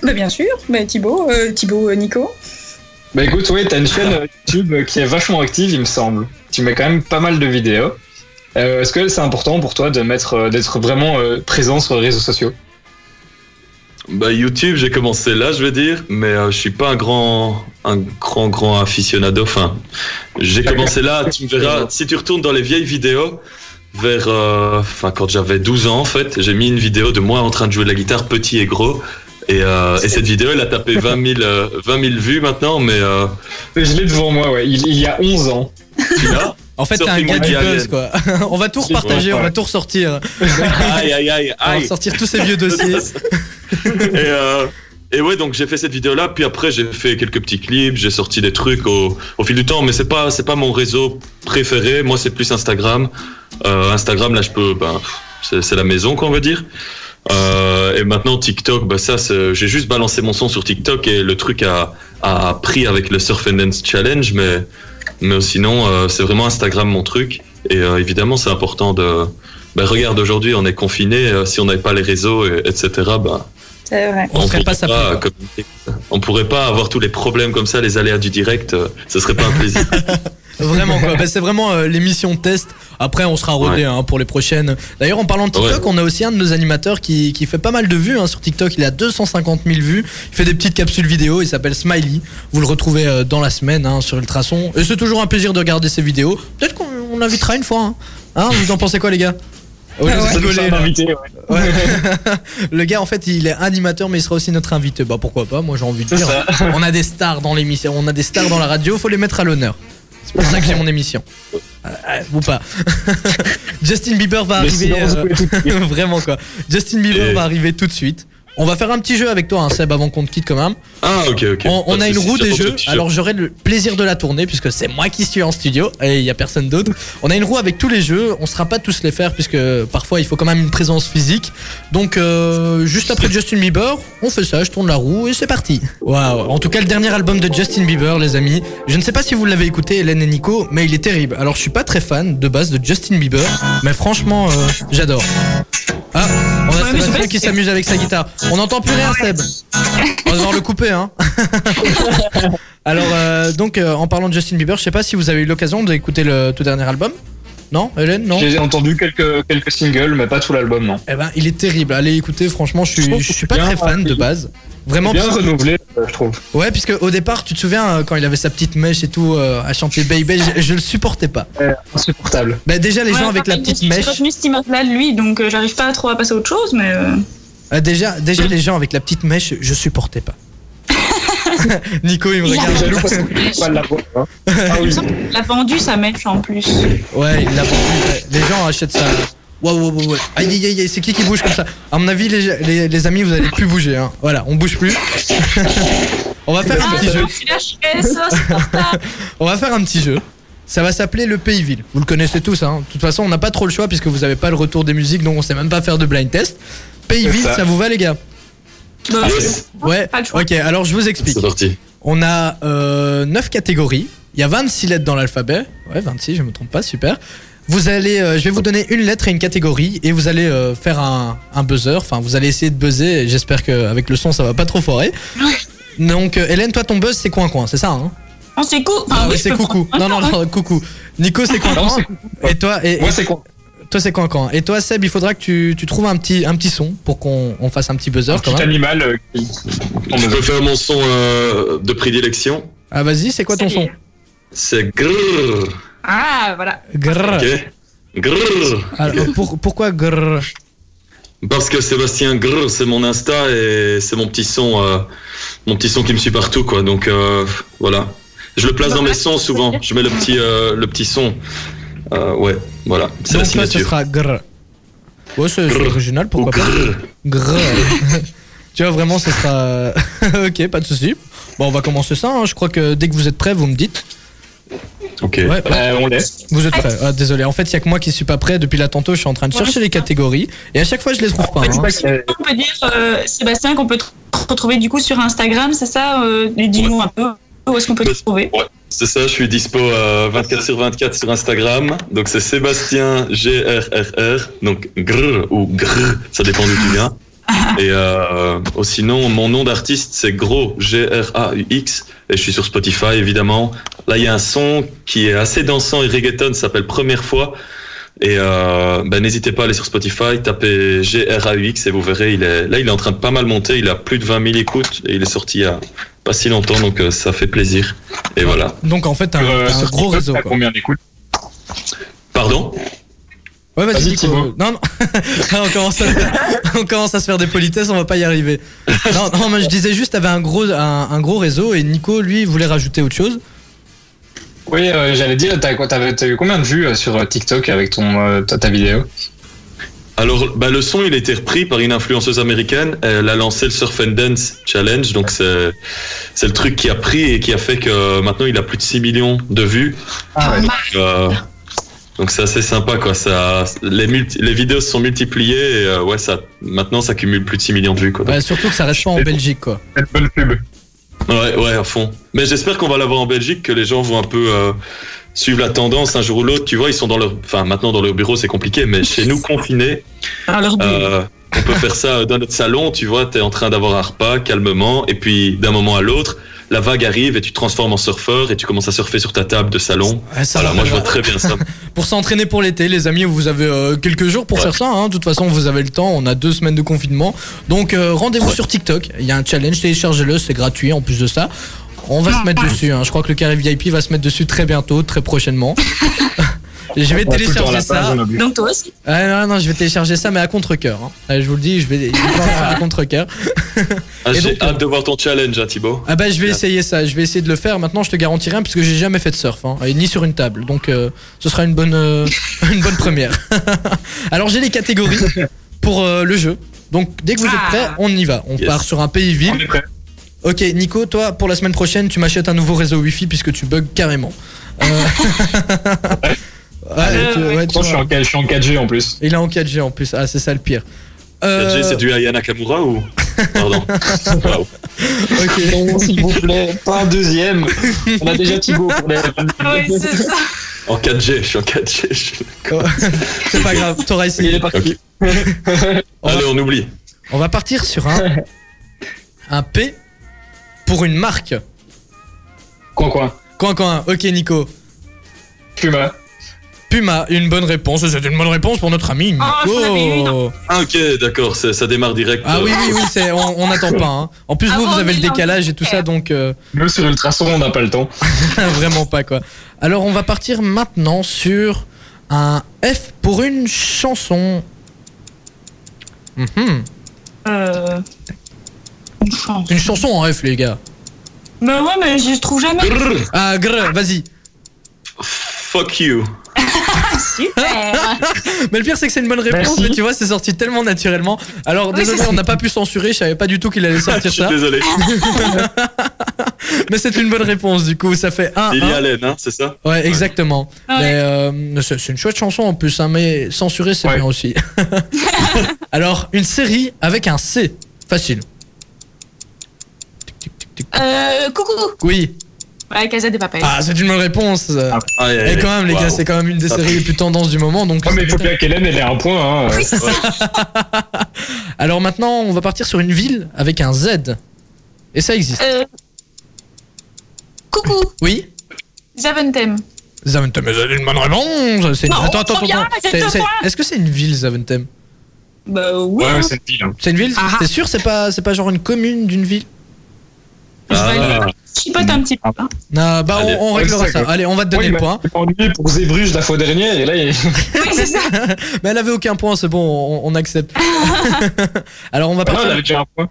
Bah, bien sûr. Bah, Thibaut, euh, Thibaut, euh, Nico. Bah écoute, oui, t'as une chaîne YouTube qui est vachement active, il me semble. Tu mets quand même pas mal de vidéos. Euh, Est-ce que c'est important pour toi de mettre, euh, d'être vraiment euh, présent sur les réseaux sociaux? Bah YouTube, j'ai commencé là, je vais dire, mais euh, je suis pas un grand, un grand, grand aficionado. Enfin, j'ai commencé là. Tu me verras. Si tu retournes dans les vieilles vidéos, vers, enfin quand j'avais 12 ans en fait, j'ai mis une vidéo de moi en train de jouer de la guitare, petit et gros. Et, euh, et cette vidéo, elle a tapé 20 000, euh, 20 000 vues maintenant, mais euh, Je l'ai devant moi, ouais. Il, il y a 11 ans. tu l'as? En fait, t'es un gars du buzz, quoi. on va tout repartager, on va tout ressortir. Aïe, aïe, aïe, On va aïe. ressortir tous ces vieux dossiers. et, euh, et ouais, donc j'ai fait cette vidéo-là, puis après j'ai fait quelques petits clips, j'ai sorti des trucs au, au fil du temps, mais c'est pas c'est pas mon réseau préféré. Moi, c'est plus Instagram. Euh, Instagram, là, je peux, ben, c'est la maison, qu'on veut dire. Euh, et maintenant TikTok, bah ça, j'ai juste balancé mon son sur TikTok et le truc a, a pris avec le Surf and Dance Challenge, mais mais sinon euh, c'est vraiment Instagram mon truc. Et euh, évidemment, c'est important de. Ben, regarde, aujourd'hui, on est confiné. si on n'avait pas les réseaux, et- etc. Ben, C'est vrai. On serait pourrait pas sapé, quoi. communiquer comme ça. On pourrait pas avoir tous les problèmes comme ça, les aléas du direct. euh, ce serait pas un plaisir. Vraiment quoi, Bah, c'est vraiment euh, l'émission test. Après on sera rodé Ouais. hein, pour les prochaines. D'ailleurs en parlant de TikTok, on a aussi un de nos animateurs qui, qui fait pas mal de vues hein, sur TikTok. Il a 250 000 vues. Il fait des petites capsules vidéo. Il s'appelle Smiley. Vous le retrouvez euh, dans la semaine hein, sur Ultrason. Et c'est toujours un plaisir de regarder ses vidéos. Peut-être qu'on on l'invitera une fois. Hein. Hein, vous en pensez quoi les gars? Ah ouais. rigoler, invité, ouais. Ouais. le gars en fait il est animateur mais il sera aussi notre invité. Bah pourquoi pas? Moi j'ai envie de dire. ça. On a des stars dans l'émission, on a des stars dans la radio, faut les mettre à l'honneur. C'est pour ça que j'ai mon émission. Euh, euh, ou pas. Justin Bieber va Mais arriver. sinon, vous euh, pouvez tout dire. vraiment quoi. Justin Bieber Et- va arriver tout de suite. On va faire un petit jeu avec toi, hein, Seb, avant qu'on te quitte quand même. Ah, ok, ok. On, a une roue des jeux, alors j'aurai le plaisir de la tourner puisque c'est moi qui suis en studio et il y a personne d'autre. On a une roue avec tous les jeux, on sera pas tous les faire puisque parfois il faut quand même une présence physique. Donc euh, juste après Justin Bieber, on fait ça, je tourne la roue et c'est parti. Waouh, en tout cas le dernier album de Justin Bieber les amis, je ne sais pas si vous l'avez écouté Hélène et Nico, mais il est terrible. Alors je suis pas très fan de base de Justin Bieber, mais franchement euh, j'adore. Ah, a Ouais, Sébastien qui s'amuse avec sa guitare. On n'entend plus rien Seb. On va devoir le couper hein. Alors euh, donc euh, en parlant de Justin Bieber, je sais pas si vous avez eu l'occasion d'écouter le tout dernier album. Non, Hélène, non. J'ai entendu quelques, quelques singles, mais pas tout l'album, non. Eh ben, il est terrible. Allez écouter. Franchement, je suis, je suis pas très fan de base. Vraiment. Bien renouvelé, euh, je trouve. Ouais, puisque au départ, tu te souviens euh, quand il avait sa petite mèche et tout euh, à chanter Baby, je, je le supportais pas. insupportable. Bah déjà les gens avec la petite J'ai mèche. retenu cette image-là de lui, donc euh, j'arrive pas trop à passer à autre chose, mais. euh, euh, déjà, déjà les gens avec la petite mèche, je supportais pas. Nico, il me Il regarde. jaloux parce que pas la hein. Ah il me oui. semble qu'il a vendu sa mèche en plus. Ouais, il l'a vendu. Les gens achètent ça. Waouh, waouh, waouh. Aïe, aïe, aïe, aïe, c'est qui qui bouge comme ça? À mon avis, les, les, les amis, vous allez plus bouger. Hein. Voilà, on bouge plus. on va faire un Ah, petit jeu. ça, portable. On va faire un petit jeu. Ça va s'appeler le Pays-Ville. Vous le connaissez tous. Hein. De toute façon, on n'a pas trop le choix puisque vous avez pas le retour des musiques, donc on sait même pas faire de blind test. Pays-Ville, C'est ça. ça. vous va, les gars? Bah, Yes. Ouais. Ok, alors je vous explique. C'est parti. On a euh, 9 catégories. Il y a 26 lettres dans l'alphabet. Ouais, 26, je me trompe pas, super. Vous allez, euh, je vais vous donner une lettre et une catégorie et vous allez euh, faire un, un buzzer. Enfin, vous allez essayer de buzzer. et J'espère qu'avec le son, ça va pas trop foirer. Donc, euh, Hélène, toi, ton buzz, c'est coin coin, c'est ça hein? Non, c'est. Enfin, Ah oui, je c'est coucou. Non, non, non, coucou. Nico, c'est coin Non, coin. c'est Et toi, et, Moi, c'est quoi toi, c'est coin coin. Et toi, Seb, il faudra que tu, tu trouves un petit, un petit son pour qu'on on fasse un petit buzzer Un quand petit même. animal euh, qui. Faire mon son euh, de prédilection. Ah, vas-y, c'est quoi ton son? C'est grrr. Ah, voilà. Grrr. Ok. Grrr. Alors, pour- pourquoi grrr Parce que Sébastien Grrr, c'est mon Insta et c'est mon petit son, euh, mon petit son qui me suit partout, quoi. Donc euh, voilà. Je le place dans mes sons souvent. Je mets le petit, euh, le petit son. Euh, ouais, voilà. C'est la Donc, toi, ce sera grrr. Ouais, c'est original, Ou pourquoi pas grrr. Grrr. tu vois, vraiment, ce sera. ok, pas de souci. Bon, on va commencer ça. hein. Je crois que dès que vous êtes prêts, vous me dites. Ok. Ouais, ouais. Euh, on laisse. Vous êtes prêts Ah, Désolé, en fait, il y a que moi qui suis pas prêt. Depuis là, tantôt, je suis en train de chercher les catégories et à chaque fois, je les trouve pas. C'est hein. pas que- On peut dire, euh, Sébastien, qu'on peut te retrouver du coup sur Instagram, c'est ça euh, Dis-nous un peu où est-ce qu'on peut te retrouver. Ouais, c'est ça, je suis dispo euh, 24 sur 24 sur Instagram. Donc c'est Sébastien GRRR, donc grrr ou grrr, ça dépend d'où tu viens. Et euh, oh, sinon, mon nom d'artiste c'est Gros, G-R-A-U-X, et je suis sur Spotify évidemment. Là, il y a un son qui est assez dansant et reggaeton, s'appelle Première fois. Et euh, ben, n'hésitez pas à aller sur Spotify, tapez G-R-A-U-X et vous verrez, il est, là il est en train de pas mal monter, il a plus de 20 000 écoutes et il est sorti il y a pas si longtemps, donc euh, ça fait plaisir. Et voilà. Donc, en fait, t'as un, Euh, t'as un gros TikTok, réseau. t'as Quoi. combien d'écoutes? Pardon? Ouais, vas-y. Thibaut. Non, non. Ah, on, commence à, on commence à se faire des politesses, on va pas y arriver. Non, non, mais je disais juste, t'avais un gros, un, un gros réseau et Nico, lui, voulait rajouter autre chose. Oui, euh, j'allais dire, t'as t'as eu combien de vues euh, sur euh, TikTok avec ton, euh, ta, ta vidéo? Alors, bah, le son, il a été repris par une influenceuse américaine. Elle a lancé le Surf and Dance Challenge. Donc, c'est, c'est le truc qui a pris et qui a fait que maintenant, il a plus de 6 millions de vues. Ah ouais. Euh, donc, c'est assez sympa, quoi. Ça, les, multi- les vidéos se sont multipliées et euh, ouais, ça, maintenant, ça cumule plus de 6 millions de vues, quoi. Bah, surtout que ça reste pas en Belgique, quoi. C'est une bonne pub. Ouais, ouais, à fond. Mais j'espère qu'on va l'avoir en Belgique, que les gens vont un peu euh, suivre la tendance un jour ou l'autre. Tu vois, ils sont dans leur, enfin maintenant dans leur bureau, c'est compliqué, mais chez nous confinés, À leur but. Euh, on peut faire ça dans notre salon. Tu vois, t'es en train d'avoir un repas calmement, et puis d'un moment à l'autre, la vague arrive et tu te transformes en surfeur et tu commences à surfer sur ta table de salon. Ouais, ça Voilà, moi je vois très bien ça. Pour s'entraîner pour l'été, les amis, vous avez euh, quelques jours pour Ouais. faire ça. Hein. De toute façon, vous avez le temps. On a deux semaines de confinement. Donc, euh, rendez-vous Ouais. sur TikTok. Il y a un challenge, téléchargez-le, c'est gratuit en plus de ça. On va se mettre dessus. hein. Je crois que le carré VIP va se mettre dessus très bientôt, très prochainement. je vais On télécharger ça. on. Donc toi aussi. Ah, non, non, je vais télécharger ça, mais à contre-coeur. hein. Je vous le dis, je vais, je vais faire à contre-coeur. Ah, Et J'ai donc, euh, hâte de voir ton challenge, hein, Thibaut. Ah bah je vais essayer ça, je vais essayer de le faire. Maintenant je te garantis rien parce que j'ai jamais fait de surf, hein, et ni sur une table. Donc euh, ce sera une bonne, euh, une bonne première. Alors j'ai les catégories pour euh, le jeu. Donc dès que vous êtes Ah. prêts, on y va. On Yes. part sur un On pays-ville. est prêt. Ok, Nico, toi, pour la semaine prochaine, tu m'achètes un nouveau réseau Wi-Fi puisque tu bugs carrément. Euh, ouais, tu- ouais, tu Pourtant, je suis, en, 4 je suis en 4G en plus. Il est en 4G en plus. Ah, c'est ça le pire. Euh, 4G, c'est du Aya Nakamura ou? Pardon. Waouh. ok. Non, s'il vous plaît, pas un deuxième. On a déjà Thibaut pour les. Oui, c'est ça. En 4G, je suis en 4G. je suis- c'est pas grave, t'auras Il essayé. est parti. On va- Allez, on oublie. On va partir sur un, un P pour une marque. Coin, coin. Coin, coin. Ok, Nico. Puma. Puma, une bonne réponse. C'est une bonne réponse pour notre ami Nico. Oh. Ah, ok, d'accord, ça démarre direct. Ah euh, oui, oui, oui, c'est, on on n'attend pas. hein. En plus, Ah vous, bon, vous avez le décalage et tout ça, donc euh, Nous, sur Ultrason, on n'a pas le temps. vraiment pas quoi. Alors, on va partir maintenant sur un F pour une chanson. Mhm. Euh... Une chance. Une chanson en F, les gars. Bah ouais, mais je trouve jamais. grrr, Ah, grrr, vas-y. Fuck you. Super. Mais le pire, c'est que c'est une bonne réponse, Merci. mais tu vois, c'est sorti tellement naturellement. Alors, Oui, désolé, on n'a pas pu censurer, je savais pas du tout qu'il allait Je sortir suis ça. désolé. Mais c'est une bonne réponse, du coup, ça fait 1 Lily 1. Allen, hein, c'est ça Ouais, exactement. Ouais. Mais euh, c'est une chouette chanson en plus, hein, mais censurer, c'est Ouais. bien aussi. Alors, une série avec un C. Facile. Tic, tic, tic, tic. Euh, coucou. Oui. Ouais, Casa des Papel. Ah, c'est une bonne réponse. Ah, aïe, Et quand même, les gars, c'est quand même une des Ah. séries les plus tendances du moment. Donc mais il faut bien qu'Hélène ait un point. Hein. Alors maintenant, on va partir sur une ville avec un Z. Et ça existe. Euh... Coucou. Oui Zaventem. Zaventem, mais c'est une bonne réponse. C'est une- Non, Attends, attends, attends. C'est- c'est-. Est-ce que c'est une ville, Zaventem? Bah oui. Ouais, hein. ouais, c'est une ville. hein. C'est une ville? Ah. T'es sûr c'est pas, c'est pas genre une commune d'une ville? Je vais Ah. chipote un petit peu. hein. Non, bah Allez, on, on ouais, réglera ça. Allez, on va te donner Ouais, le il point. ennuyé pour Zébruge la fois dernière et là, il... Oui, c'est ça. Mais elle avait aucun point, c'est bon, on, on accepte. Alors on va Ah, non, partir. elle avait déjà un point.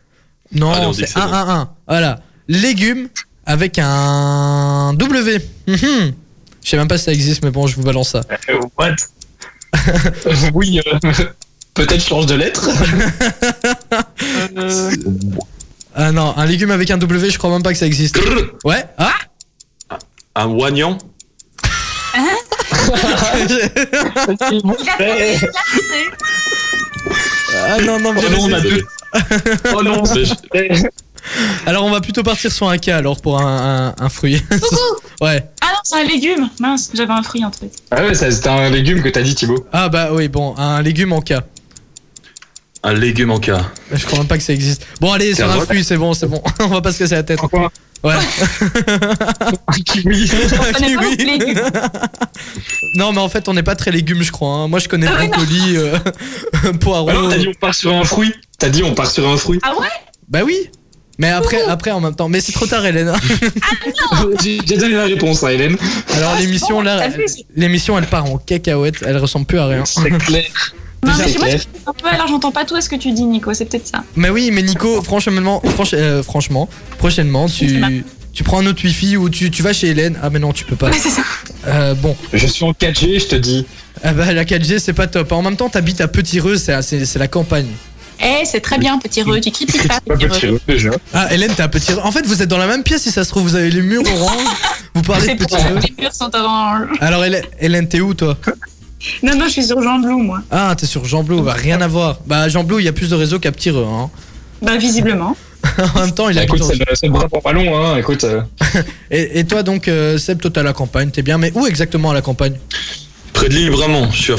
Non, c'est 1-1-1. Voilà. Légumes avec un W. Mhm. Je sais même pas si ça existe, mais bon, je vous balance ça. Euh, what? Oui, euh, peut-être change de lettre. Euh, Ah non, un légume avec un W, je crois même pas que ça existe. Ouais Ah Un oignon. S'il vous Il a plaît. Ah non, non, mais Oh non, on a deux. Oh non, Alors on va plutôt partir sur un K alors pour un, un- un fruit. ouais. Ah non, c'est un légume. Mince, j'avais un fruit en fait. Ah ouais, ça, c'était un légume que t'as dit, Thibaut. Ah bah oui, bon, un légume en K. Un légume en cas. Je crois même pas que ça existe. Bon allez, sur un fruit, c'est bon, c'est bon. on va pas se casser la tête. Pourquoi Ouais. Un kiwi. Pas Kiwi. Non mais en fait on n'est pas très légumes je crois. hein. Moi je connais Ah brocoli, euh, poireau. Ah non, t'as dit on part sur un fruit. T'as dit on part sur un fruit. Ah ouais? Bah oui. Mais après, après en même temps. Mais c'est trop tard Hélène. J'ai j'ai donné la réponse à Hélène. Alors l'émission là, l'émission elle part en cacahuète. Elle ressemble plus à rien. C'est clair. Non, mais je sais pas clair. si un peu, alors j'entends pas tout à ce que tu dis, Nico. C'est peut-être ça. Mais oui, mais Nico, franchement, franch- euh, franchement, prochainement, tu, tu prends un autre wifi ou tu, tu vas chez Hélène. Ah mais non, tu peux pas. Ouais, c'est ça. Euh, bon, Je suis en 4G, je te dis. ah bah, la 4G c'est pas top. En même temps, t'habites à Petit Reux, c'est c'est- c'est la campagne. Eh, c'est très bien, petit re. Tu critiques pas, Pas petit petit re. reux, déjà. Ah Hélène, t'es à Petit Reux. En fait, vous êtes dans la même pièce si ça se trouve. Vous avez les murs orange. Vous parlez C'est de pour Petit ça que Reux. les murs sont orange. Alors Hélène, t'es où toi? Non, non, je suis sur Jean Blou, moi. Ah, t'es sur Jean Blou. Bah rien à voir. Bah Jean Blou, il y a plus de réseau qu'à Petit. Hein. Bah, visiblement. en même temps, il Bah, a écoute, c'est le, c'est le bras pour ballon, hein. Écoute, euh, Et, et toi donc, euh, Seb, toi t'es à la campagne, t'es bien. Mais où exactement à la campagne? Près de l'île Bramont, je suis à.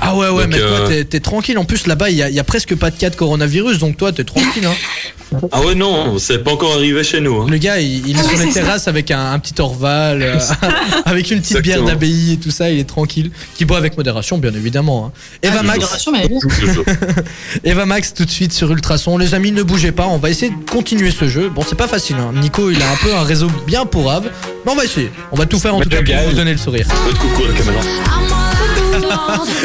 Ah ouais, ouais, Donc, mais toi euh, t'es- t'es tranquille. En plus là-bas, il y, a- il y a presque pas de cas de coronavirus, donc toi t'es tranquille. Hein. Ah ouais, non, c'est pas encore arrivé chez nous. hein. Le gars, il, il est Ah sur les ça. terrasses avec un, un petit Orval, euh, avec une petite bière d'abbaye et tout ça, il est tranquille. Qui boit avec modération, bien évidemment. hein. Eva Ah, Max, oui. Toujours. Eva Max, tout de suite sur Ultrason. Les amis, ne bougez pas, on va essayer de continuer ce jeu. Bon, c'est pas facile. Hein. Nico, il a un peu un réseau bien pourrave, mais on va essayer. On va tout faire en Mais tout cas pour vous donner le sourire. Faites coucou à la caméra.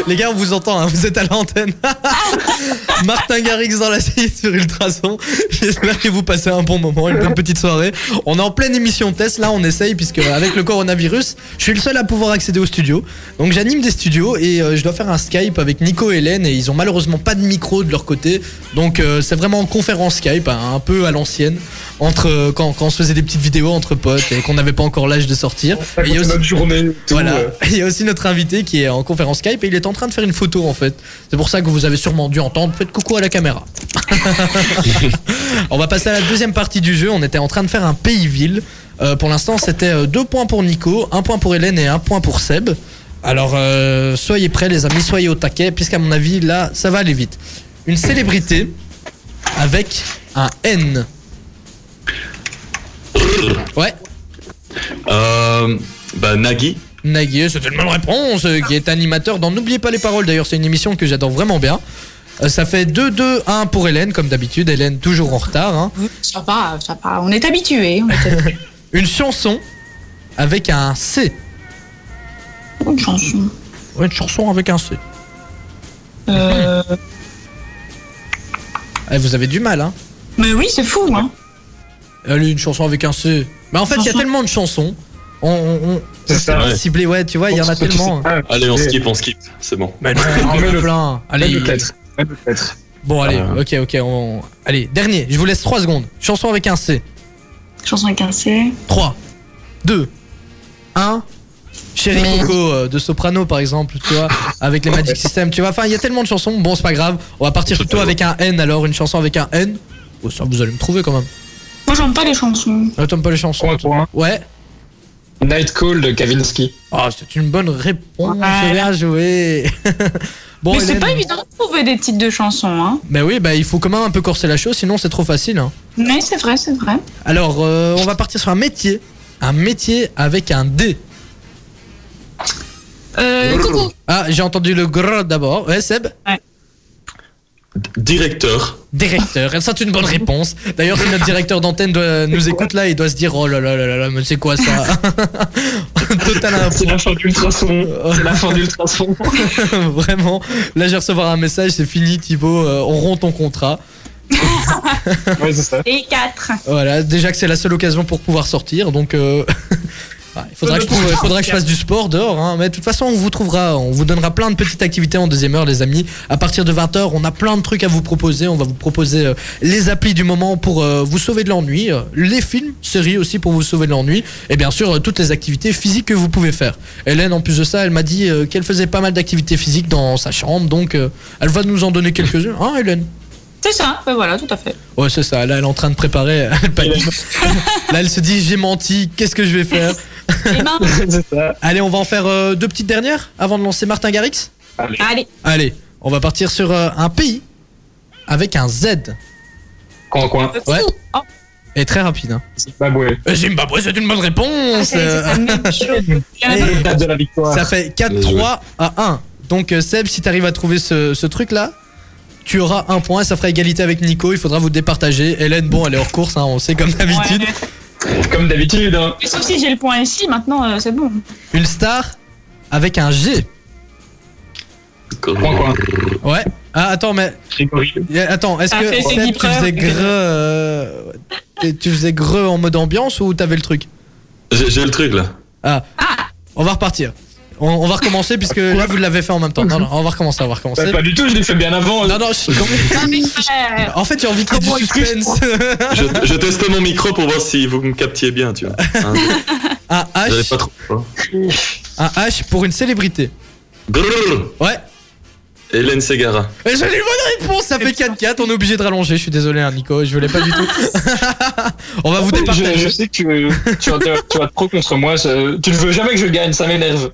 Les gars, on vous entend, hein, vous êtes à l'antenne. Martin Garrix dans la suite sur Ultrason. J'espère que vous passez un bon moment, une bonne petite soirée. On est en pleine émission test, là on essaye, puisque avec le coronavirus, je suis le seul à pouvoir accéder au studio. Donc j'anime des studios et euh, je dois faire un Skype avec Nico et Hélène et ils ont malheureusement pas de micro de leur côté. Donc euh, c'est vraiment en conférence Skype, hein, un peu à l'ancienne, entre euh, quand, quand on se faisait des petites vidéos entre potes et qu'on n'avait pas encore l'âge de sortir. Il y a aussi- notre journée. tout, voilà. Il y a aussi notre invité qui est en conférence Skype et il est en train de faire une photo en fait. C'est pour ça que vous avez sûrement dû entendre. Faites coucou à la caméra. on va passer à la deuxième partie du jeu. On était en train de faire un pays-ville. Euh, pour l'instant, c'était euh, deux points pour Nico, un point pour Hélène et un point pour Seb. Alors, euh, soyez prêts, les amis, soyez au taquet, puisqu'à mon avis, là, ça va aller vite. Une célébrité avec un N. Ouais, Euh, bah, Nagui. Nagui, c'est une bonne réponse, euh, qui est animateur dans N'oubliez pas les paroles. D'ailleurs, c'est une émission que j'adore vraiment bien. Euh, ça fait 2-2-1 pour Hélène, comme d'habitude. Hélène, toujours en retard. hein. Ça va, ça va. On est habitué. On est habitué. Une chanson avec un C. Une chanson. Ouais, une chanson avec un C. Euh, Eh, vous avez du mal, hein. Mais oui, c'est fou, hein. Allez, une chanson avec un C. Mais en fait, il y a tellement de chansons. On, on, on- C'est on ça, ouais. cibler, ouais, tu vois, il y en a tellement. pas, Allez, on skip, on skip. C'est bon. Mais non, il y en a Mets-le. plein. Allez, bon, allez, Ah. ok, ok. on- Allez, dernier, je vous laisse 3 secondes. Chanson avec un C. Chanson avec un C. 3, 2, 1. Chéri Mais- Coco euh, de Soprano par exemple, tu vois, avec les Magic System, tu vois. Enfin, il y a tellement de chansons. Bon, c'est pas grave. On va partir plutôt avec un N alors, une chanson avec un N. Oh, ça, vous allez me trouver quand même. Moi, j'aime pas les chansons. Euh, T'aimes pas les chansons un. Ouais. Night Call de Kavinsky. Oh, c'est une bonne réponse. Ouais. Bien joué. bon, Mais c'est pas évident de trouver des titres de chansons, hein. Mais oui, bah, il faut quand même un peu corser la chose, sinon c'est trop facile. hein. Mais c'est vrai, c'est vrai. Alors, euh, on va partir sur un métier. Un métier avec un D. Euh, coucou. Ah, j'ai entendu le gr d'abord. Ouais, Seb? Directeur. Directeur, et c'est une bonne réponse. D'ailleurs, si notre directeur d'antenne doit- nous écoute là, il doit se dire Oh là là là là là, mais c'est quoi ça? Total. C'est la fin d'Ultrason. C'est la fin d'Ultrason. Vraiment. Là, je vais recevoir un message c'est fini, Thibaut, euh, on rompt ton contrat. Ouais, c'est ça. Et 4. Voilà, déjà que c'est la seule occasion pour pouvoir sortir, donc. euh, ouais, il faudra, que je, trouve- il faudra que je fasse du sport dehors, hein. mais de toute façon on vous trouvera, on vous donnera plein de petites activités en deuxième heure les amis. À partir de 20h, on a plein de trucs à vous proposer, on va vous proposer euh, les applis du moment pour euh, vous sauver de l'ennui, euh, les films, séries aussi pour vous sauver de l'ennui, et bien sûr toutes les activités physiques que vous pouvez faire. Hélène en plus de ça, elle m'a dit qu'elle faisait pas mal d'activités physiques dans sa chambre, donc elle va nous en donner quelques-unes, hein Hélène? C'est ça, ben voilà, tout à fait. Ouais, c'est ça. Là, elle est en train de préparer. Là, elle se dit j'ai menti. Qu'est-ce que je vais faire? ça. Allez, on va en faire euh, deux petites dernières avant de lancer Martin Garrix. Allez. Allez, on va partir sur euh, un pays avec un Z. Coin, coin. Ouais. Oh, Et très rapide. Hein. Zimbabwe. Euh, Zimbabwe, c'est une bonne réponse. Et de la victoire. ça fait Bien 4-3 à 1. Donc, Seb, si t'arrives à trouver ce, ce truc-là, tu auras un point. Ça fera égalité avec Nico. Il faudra vous départager. Hélène, bon, elle est hors course, hein, on sait comme d'habitude. Ouais. Comme d'habitude. Hein. Et sauf si j'ai le point ici, maintenant, euh, c'est bon. Une star avec un G. Coin, coin. Ouais. Ah, attends, mais Attends, est-ce que fait Seb, Teddy tu faisais greu euh, tu- faisais greu en mode ambiance ou t'avais le truc? J'ai j'ai le truc là. Ah. On va repartir. On, on va recommencer puisque là vous l'avez fait en même temps. Non, non, on va recommencer, on va recommencer. Bah, pas du tout, je l'ai fait bien avant. Non, non, je- Euh, en fait j'ai envie qu'il y ait du suspense. Je, je testais mon micro pour voir si vous me captiez bien, tu vois. Hein, un J'avais H, pas trop. hein. un H pour une célébrité. Grrr. Ouais. Hélène Segara. J'ai une bonne réponse, ça fait 4-4, on est obligé de rallonger, je suis désolé hein, Nico, je voulais pas du tout. on va vous départager. je sais que tu, tu, vas, tu vas te pro contre moi. je- tu ne veux jamais que je gagne, ça m'énerve.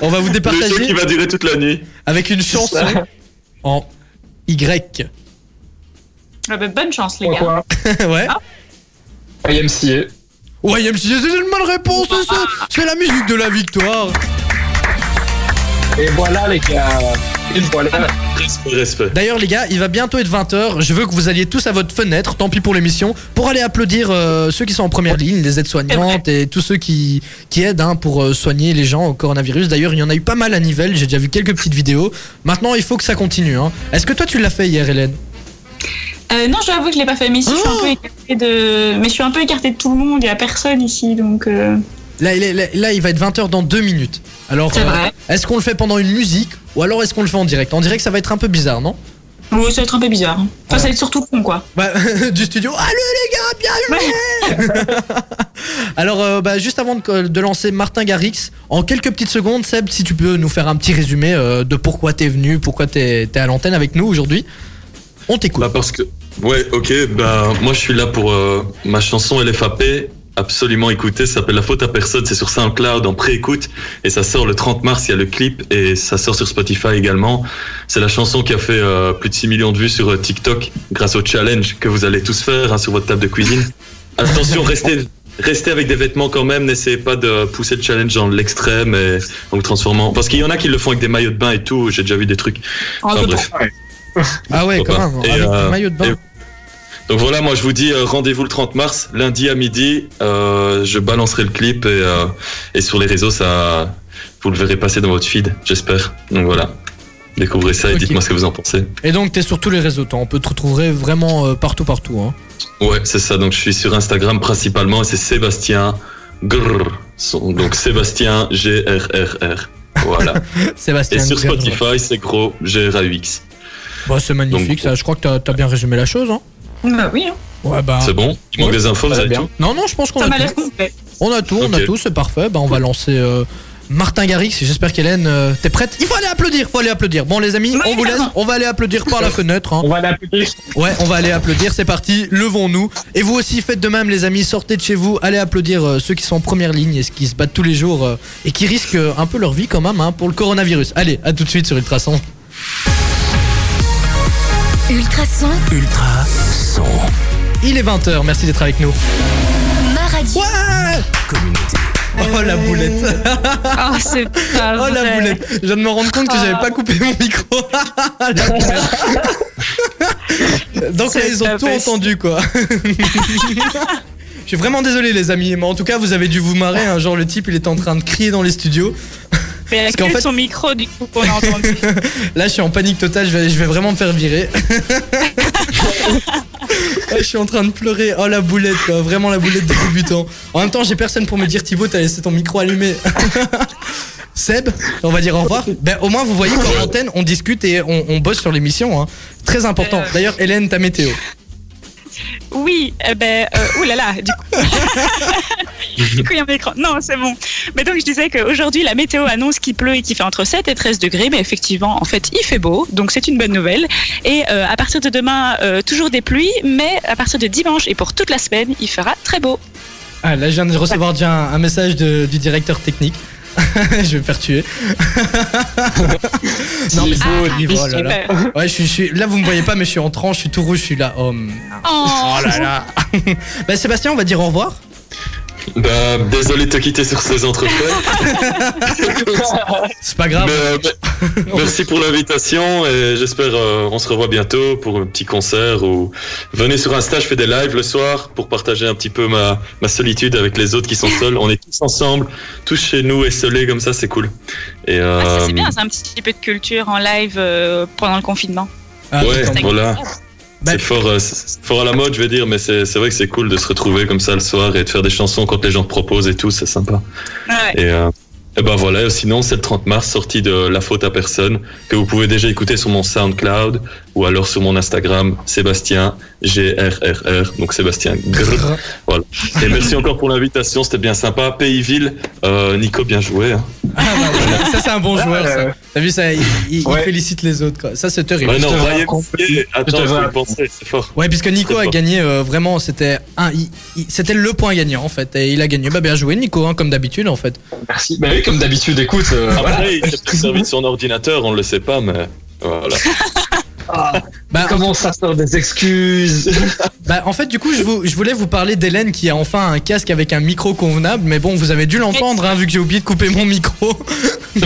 On va vous Le jeu qui départager va durer toute la nuit. avec une chanson en Y. ah ben, bonne chance, les gars. ouais. YMCA. Ouais, YMCA, c'est une bonne réponse. C'est la musique de la victoire. Et voilà les gars. Et voilà. Respect, respect. D'ailleurs les gars, il va bientôt être 20h. Je veux que vous alliez tous à votre fenêtre, tant pis pour l'émission, pour aller applaudir euh, ceux qui sont en première ligne, les aides-soignantes et tous ceux qui, qui aident hein, pour euh, soigner les gens au coronavirus. D'ailleurs, il y en a eu pas mal à Nivelles, j'ai déjà vu quelques petites vidéos. Maintenant, il faut que ça continue. hein. Est-ce que toi tu l'as fait hier, Hélène? Euh, non, je dois avouer que je l'ai pas fait, mais ici, je suis un Oh peu écartée de. Mais je suis un peu écartée de tout le monde, il y a personne ici, donc. Là, il est- là, là, il va être 20h dans 2 minutes. Alors, C'est euh, vrai. est-ce qu'on le fait pendant une musique ou alors est-ce qu'on le fait en direct? En direct, ça va être un peu bizarre, non? Oui, ça va être un peu bizarre. hein. Enfin, ça va être surtout con, quoi. Bah, du studio. Allez les gars, bien joué Alors, euh, bah, juste avant de, de lancer Martin Garrix, en quelques petites secondes, Seb, si tu peux nous faire un petit résumé euh, de pourquoi t'es venu, pourquoi t'es es à l'antenne avec nous aujourd'hui. On t'écoute. Bah parce que ouais ok bah moi je suis là pour euh, ma chanson LFAP absolument écouter ça s'appelle La faute à personne c'est sur SoundCloud en pré-écoute et ça sort le 30 mars il y a le clip et ça sort sur Spotify également c'est la chanson qui a fait euh, plus de 6 millions de vues sur euh, TikTok grâce au challenge que vous allez tous faire hein, sur votre table de cuisine attention restez Restez avec des vêtements quand même, n'essayez pas de pousser le challenge dans l'extrême et en vous transformant. Parce qu'il y en a qui le font avec des maillots de bain et tout, j'ai déjà vu des trucs. Enfin, bref. Ah ouais, Pourquoi quand même. Avec euh, le maillot de bain. et- Donc voilà, moi je vous dis euh, rendez-vous le 30 mars, lundi à midi. euh, je balancerai le clip et, euh, et sur les réseaux, ça, vous le verrez passer dans votre feed, j'espère. Donc voilà, découvrez ça et dites-moi ce que vous en pensez. Et donc, t'es sur tous les réseaux. toi. On peut te retrouver vraiment partout, partout. Hein. Ouais, c'est ça. Donc je suis sur Instagram principalement et c'est Sébastien Grrr. Donc Sébastien G R R R. Voilà. Sébastien. et sur. Spotify, c'est gros G R A U X. Bah, c'est magnifique. Donc- ça, je crois que t'as as bien résumé la chose. Hein. Bah oui, hein. Ouais, bah. C'est bon? Il manque Ouais. des infos, vous Ça va avez bien. tout Non, non, je pense qu'on ça a m'a tout. l'air complet. On a tout, on a tout, c'est parfait. Bah, on va lancer euh, Martin Garrix. J'espère qu'Hélène, euh, t'es prête? Il faut aller applaudir, faut aller applaudir. Bon, les amis, Oui, on vous laisse. On va aller applaudir par la fenêtre. hein. On va l'appeler. Ouais, on va aller applaudir. C'est parti, levons-nous. Et vous aussi, faites de même, les amis. Sortez de chez vous, allez applaudir euh, ceux qui sont en première ligne et ceux qui se battent tous les jours euh, et qui risquent euh, un peu leur vie quand même hein, pour le coronavirus. Allez, à tout de suite sur Ultrason. Ultrason, Ultra son. Il est 20h, merci d'être avec nous. ma radio. Ouais Communauté. Oh la boulette Ah, c'est pas Oh la vrai. boulette Je viens de me rendre compte que j'avais pas coupé mon micro. La boulette. Donc là, ils ont tout entendu quoi. Je suis vraiment désolé les amis, mais en tout cas vous avez dû vous marrer. Un genre le type il était en train de crier dans les studios. Mais elle a Parce qu'en que fait- son micro, du coup, qu'on a entendu. Là je suis en panique totale, je vais, je vais vraiment me faire virer. Je suis en train de pleurer. Oh la boulette quoi, vraiment la boulette des débutants. En même temps j'ai personne pour me dire Thibaut t'as laissé ton micro allumé. Seb, on va dire au revoir. Ben, au moins, vous voyez qu'en antenne, on discute et on, on bosse sur l'émission. hein. Très important. Euh. D'ailleurs, Hélène, ta météo. Oui, eh ben, euh, oulala, du coup. du coup, il y a un écran. Non, c'est bon. Mais donc, je disais qu'aujourd'hui, la météo annonce qu'il pleut et qu'il fait entre 7 et 13 degrés. Mais effectivement, en fait, il fait beau. Donc, c'est une bonne nouvelle. Et euh, à partir de demain, euh, toujours des pluies. Mais à partir de dimanche et pour toute la semaine, il fera très beau. Ah, là, je viens de recevoir déjà un, un message de- du directeur technique. je vais me faire tuer. non, mais c'est Ah. Oh là, là. Ouais, je suis, je suis- là, vous me voyez pas, mais je suis en tranche, je suis tout rouge, je suis là. Oh. Oh, Oh là là. bah, Sébastien, on va dire au revoir. Bah, désolé de te quitter sur ces entrefaits. C'est pas grave. Mais, merci pour l'invitation et j'espère euh, on se revoit bientôt pour un petit concert ou venez sur Insta, je fais des lives le soir pour partager un petit peu ma, ma solitude avec les autres qui sont seuls. On est tous ensemble, tous chez nous, esselés comme ça, c'est cool. Et euh, Ah, c'est bien, c'est un petit peu de culture en live euh, pendant le confinement. Ah, ouais, voilà. Bah, C'est fort, euh, fort à la mode, je vais dire, mais c'est c'est vrai que c'est cool de se retrouver comme ça le soir et de faire des chansons quand les gens te proposent et tout, c'est sympa. Ouais. Et, euh, et ben voilà, sinon c'est le 30 mars, sortie de La Faute à Personne, que vous pouvez déjà écouter sur mon SoundCloud ou alors sur mon Instagram, Sébastien G-R-R-R, donc Sébastien Grrr. Voilà. Et merci encore pour l'invitation, c'était bien sympa. Pays-Ville, euh, Nico, bien joué. hein. Ah, bah. Ça, c'est un bon joueur, ça. T'as vu ça Il, il- il Ouais. félicite les autres, quoi. Ça, c'est terrible. Ouais, non, Brian Je attends, vois. y penser, c'est fort. Ouais, puisque Nico a gagné euh, vraiment, c'était un, c'était le point gagnant en fait, et il a gagné. Bah bien joué Nico, hein, comme d'habitude en fait. Merci. Bah oui, comme d'habitude, écoute. euh, Après, voilà. il s'est servi de son ordinateur, on le sait pas, mais voilà. Bah, Comment ça sort des excuses Bah, en fait, du coup, je, vous- je voulais vous parler d'Hélène qui a enfin un casque avec un micro convenable, mais bon, vous avez dû l'entendre, hein, vu que j'ai oublié de couper mon micro.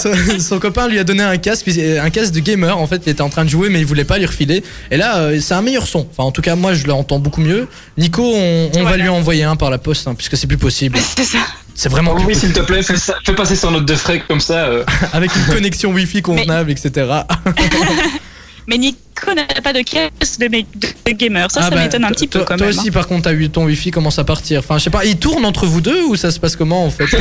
son, son copain lui a donné un casque, puis- un casque de gamer. En fait, il était en train de jouer, mais il voulait pas lui refiler. Et là, euh, c'est un meilleur son. Enfin, en tout cas, moi, je l'entends beaucoup mieux. Nico, on, on va lui envoyer un par la poste, hein, puisque c'est plus possible. C'est ça. C'est vraiment Oui, s'il te plaît, fais, ça- fais passer son note de frais comme ça. euh. avec une connexion Wi-Fi convenable, etc. Mais Nico n'a pas de caisse de, gamer. Ça, Ah ça bah, m'étonne un petit peu toi, quand toi même. aussi, hein. par contre, t'as eu ton Wi-Fi commence à partir? Enfin, je sais pas, il tourne entre vous deux ou ça se passe comment en fait?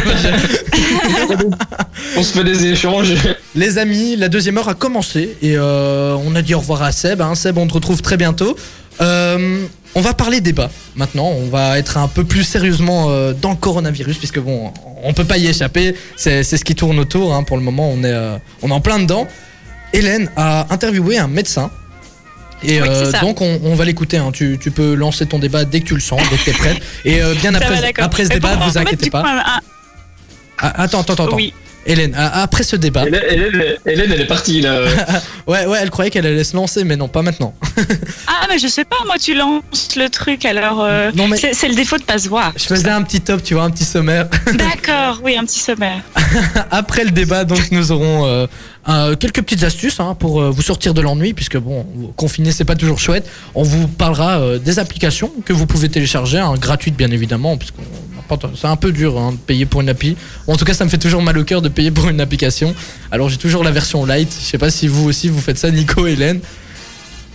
On se fait des échanges. Les amis, la deuxième heure a commencé et euh, on a dit au revoir à Seb. hein. Seb, on te retrouve très bientôt. Euh, on va parler débat maintenant. On va être un peu plus sérieusement euh, dans le coronavirus puisque bon, on peut pas y échapper. C'est ce qui tourne autour. hein. Pour le moment, on est, euh, on est en plein dedans. Hélène a interviewé un médecin. Et Oui, euh, donc on, on va l'écouter. hein. Tu, tu peux lancer ton débat dès que tu le sens, dès que t'es prête. Et bien va, après, après ce débat, bon, vous inquiétez pas. coup, un- un- Ah, attends, attends, attends. Oui. Hélène, après ce débat, Hélène, Hélène, Hélène, elle est partie là. ouais, ouais, elle croyait qu'elle allait se lancer, mais non, pas maintenant. Ah, mais je sais pas, moi, tu lances le truc, alors. euh, Non, mais- c'est- C'est le défaut de pas se voir. Je faisais un petit top, tu vois, un petit sommaire. D'accord, oui, un petit sommaire. Après le débat, donc nous aurons euh, euh, quelques petites astuces hein, pour euh, vous sortir de l'ennui, puisque bon, confiner c'est pas toujours chouette. On vous parlera euh, des applications que vous pouvez télécharger, hein, gratuites bien évidemment, c'est un peu dur hein, de payer pour une appli. En tout cas, ça me fait toujours mal au cœur de payer pour une application. Alors j'ai toujours la version light. Je sais pas si vous aussi vous faites ça, Nico, Hélène.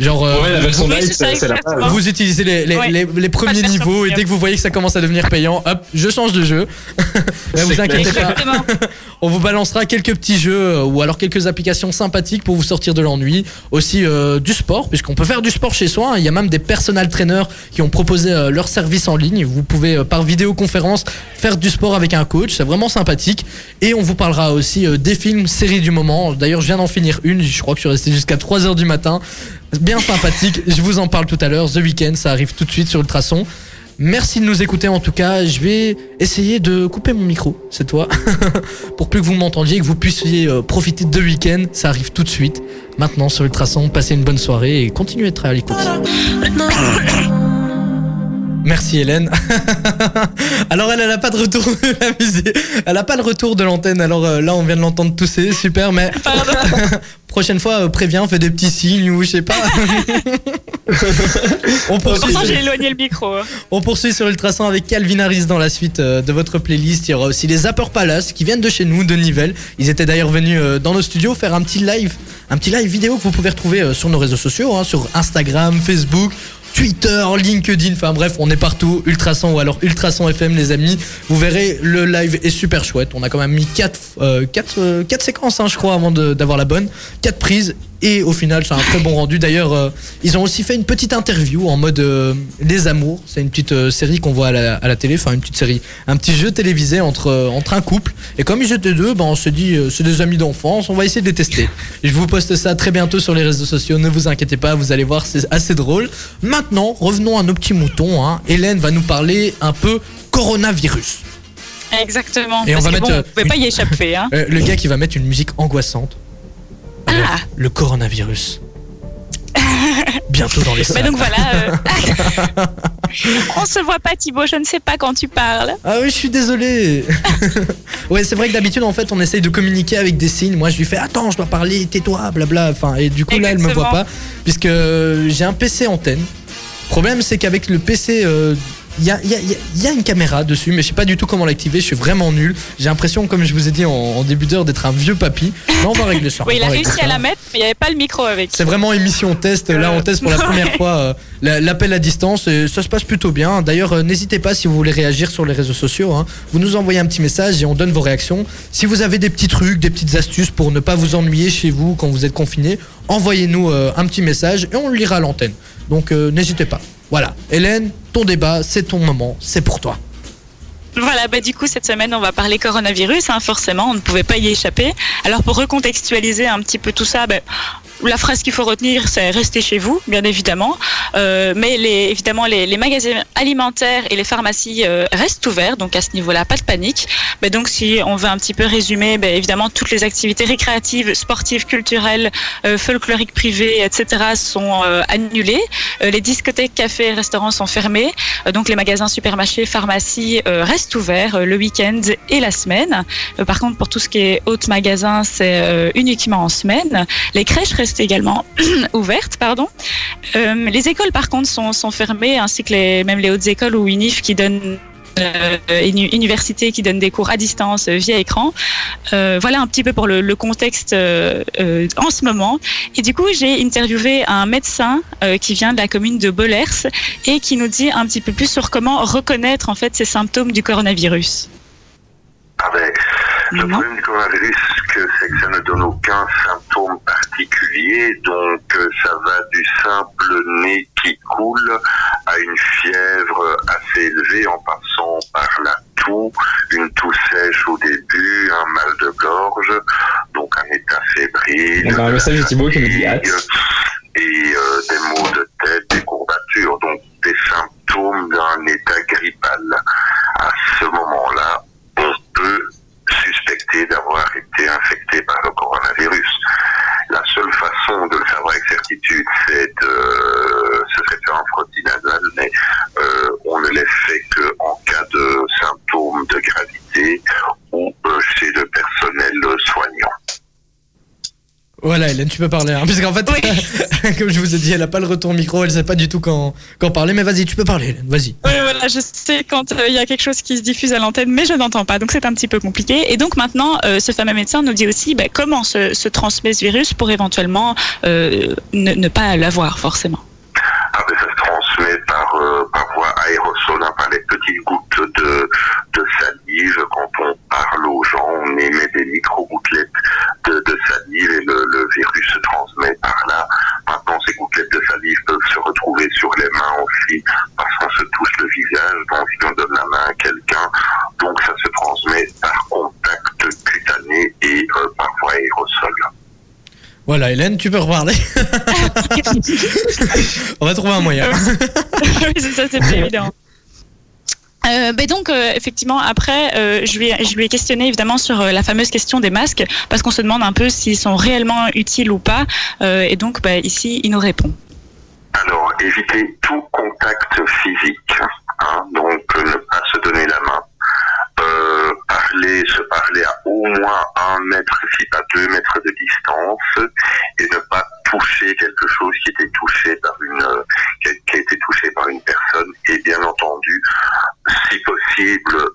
Genre, euh, Ouais, la version Oui, light, c'est la base. vous utilisez les, les, Ouais. les- les premiers niveaux et dès que vous voyez que ça commence à devenir payant, hop, je change de jeu. Mais vous clair. inquiétez pas, on vous balancera quelques petits jeux euh, ou alors quelques applications sympathiques pour vous sortir de l'ennui. Aussi euh, du sport, puisqu'on peut faire du sport chez soi. hein. Il y a même des personal trainers qui ont proposé euh, leur service en ligne. Vous pouvez euh, par vidéoconférence faire du sport avec un coach. C'est vraiment sympathique. Et on vous parlera aussi euh, des films, séries du moment. D'ailleurs, je viens d'en finir une. Je crois que je suis resté jusqu'à 3h du matin. Bien sympathique. Je vous en parle tout à l'heure. The Weeknd, ça arrive tout de suite sur Ultrason. Merci de nous écouter en tout cas. Je vais essayer de couper mon micro cette fois pour plus que vous m'entendiez et que vous puissiez euh, profiter de The Weeknd. Ça arrive tout de suite. Maintenant sur Ultrason, passez une bonne soirée et continuez d'être à l'écoute. Merci Hélène. alors elle, elle a pas de retour de la musique. Elle a pas le retour de l'antenne. Alors euh, là, on vient de l'entendre tousser, super. Mais prochaine fois, euh, préviens, fais des petits signes ou je sais pas. on poursuit. Pourtant, j'ai éloigné le micro. hein. On poursuit sur Ultrason avec Calvin Harris dans la suite euh, de votre playlist. Il y aura aussi les Zapper Palace qui viennent de chez nous, de Nivelles. Ils étaient d'ailleurs venus dans nos studios faire un petit live, un petit live vidéo que vous pouvez retrouver sur nos réseaux sociaux, hein, sur Instagram, Facebook. Twitter, LinkedIn, enfin bref, on est partout, Ultrason ou alors Ultrason FM les amis. Vous verrez, le live est super chouette. On a quand même mis 4 quatre, quatre, euh, quatre séquences, hein, je crois, avant d'avoir la bonne. 4 prises et au final, c'est un très bon rendu. D'ailleurs, euh, ils ont aussi fait une petite interview en mode euh, Les Amours. C'est une petite euh, série qu'on voit à la, à la télé, enfin une petite série, un petit jeu télévisé entre, entre un couple. Et comme ils étaient deux, ben, on se dit, c'est des amis d'enfance, on va essayer de les tester. Je vous poste ça très bientôt sur les réseaux sociaux, ne vous inquiétez pas, vous allez voir, c'est assez drôle. Maintenant, revenons à nos petits moutons. hein. Hélène va nous parler un peu coronavirus. Exactement. Et on Parce va que mettre, bon, vous pouvez pas y échapper. Hein. Le gars qui va mettre une musique angoissante. Ah. Le coronavirus. Bientôt dans les Mais salles. donc voilà. euh, On se voit pas, Thibaut. Je ne sais pas quand tu parles. Ah oui, je suis désolé. ouais, c'est vrai que d'habitude, en fait, on essaye de communiquer avec des signes. Moi, je lui fais attends, je dois parler, tais-toi, blabla. Enfin, et du coup, là, elle me voit pas, puisque j'ai un PC antenne. Problème, c'est qu'avec le PC, euh, il y, a, il y a- il y a une caméra dessus, mais je sais pas du tout comment l'activer. Je suis vraiment nul. J'ai l'impression, comme je vous ai dit en, en début d'heure, d'être un vieux papy. Mais on va régler ça. Oui, il a réussi ça. à la mettre, mais il n'y avait pas le micro avec. C'est vraiment émission test. Là, on teste pour la première fois euh, la- l'appel à distance et ça se passe plutôt bien. D'ailleurs, euh, n'hésitez pas si vous voulez réagir sur les réseaux sociaux. hein. Vous nous envoyez un petit message et on donne vos réactions. Si vous avez des petits trucs, des petites astuces pour ne pas vous ennuyer chez vous quand vous êtes confiné, envoyez-nous euh, un petit message et on le lira à l'antenne. Donc, n'hésitez pas. Voilà. Hélène, ton débat, c'est ton moment, c'est pour toi. Voilà, bah du coup cette semaine on va parler coronavirus, hein, forcément, on ne pouvait pas y échapper. Alors pour recontextualiser un petit peu tout ça, bah, la phrase qu'il faut retenir, c'est restez chez vous, bien évidemment. Euh, mais évidemment, les, magasins alimentaires et les pharmacies euh, restent ouverts, donc à ce niveau-là, pas de panique. Mais donc, si on veut un petit peu résumer, ben, évidemment, toutes les activités récréatives, sportives, culturelles, euh, folkloriques privées, etc., sont annulées. Les discothèques, cafés restaurants sont fermés. Donc, les magasins, supermarchés, pharmacies restent ouverts le week-end et la semaine. Par contre, pour tout ce qui est autres magasins, c'est uniquement en semaine. Les crèches restent également ouvertes, pardon. Euh, les écoles, par contre, sont, sont fermées, ainsi que même les hautes écoles ou UNIF qui donnent euh, uni- universités qui donnent des cours à distance euh, via écran. Voilà un petit peu pour le, le contexte en ce moment. Et du coup, j'ai interviewé un médecin qui vient de la commune de Bollers et qui nous dit un petit peu plus sur comment reconnaître en fait ces symptômes du coronavirus. Ah ben, le problème du coronavirus, c'est que ça ne donne aucun symptôme particulier, donc euh, ça va du simple nez qui coule à une fièvre assez élevée en passant par la toux, une toux sèche au début, un mal de gorge, donc un état fébrile. On a un message de Thibaut qui nous dit hâte. Et euh, des maux de tête, des courbatures, donc des symptômes d'un état grippal. À ce moment-là, peut suspecter d'avoir été infecté par le coronavirus. La seule façon de le savoir avec certitude, c'est de se faire un frottis nasal, mais euh, on ne les fait que en cas de symptômes de gravité ou euh, chez le personnel soignant. Voilà, Hélène, tu peux parler. Hein, parce qu'en fait, comme je vous ai dit, elle a pas le retour micro, elle sait pas du tout quand, quand parler. Mais vas-y, tu peux parler, Hélène, vas-y. Oui, voilà, je sais quand euh, il y a quelque chose qui se diffuse à l'antenne, mais je n'entends pas, donc c'est un petit peu compliqué. Et donc maintenant, euh, ce fameux médecin nous dit aussi bah, comment se, se transmet ce virus pour éventuellement euh, ne, ne pas l'avoir forcément. Ah ben ça se transmet par, euh, par voie aérosol, hein, par les petites gouttes de, de salive. Quand on parle aux gens, on émet des micro-gouttelettes de, de salive et le, le virus se transmet par là. Maintenant, ces gouttelettes de salive peuvent se retrouver sur les mains aussi parce qu'on se touche le visage, donc si on donne la main à quelqu'un, donc ça se transmet par contact cutané et euh, par voie aérosol. Voilà, Hélène, tu peux reparler. On va trouver un moyen. oui, c'est ça, c'est évident. Euh, ben donc euh, effectivement après euh, je lui ai, questionné évidemment sur la fameuse question des masques parce qu'on se demande un peu s'ils sont réellement utiles ou pas et donc ben, ici il nous répond. Alors, éviter tout contact physique, hein, donc ne pas se donner la main. Parler, se parler à au moins un mètre, si pas deux mètres de distance, et ne pas toucher quelque chose qui était touché par une, qui a été touché par une personne, et bien entendu, si possible,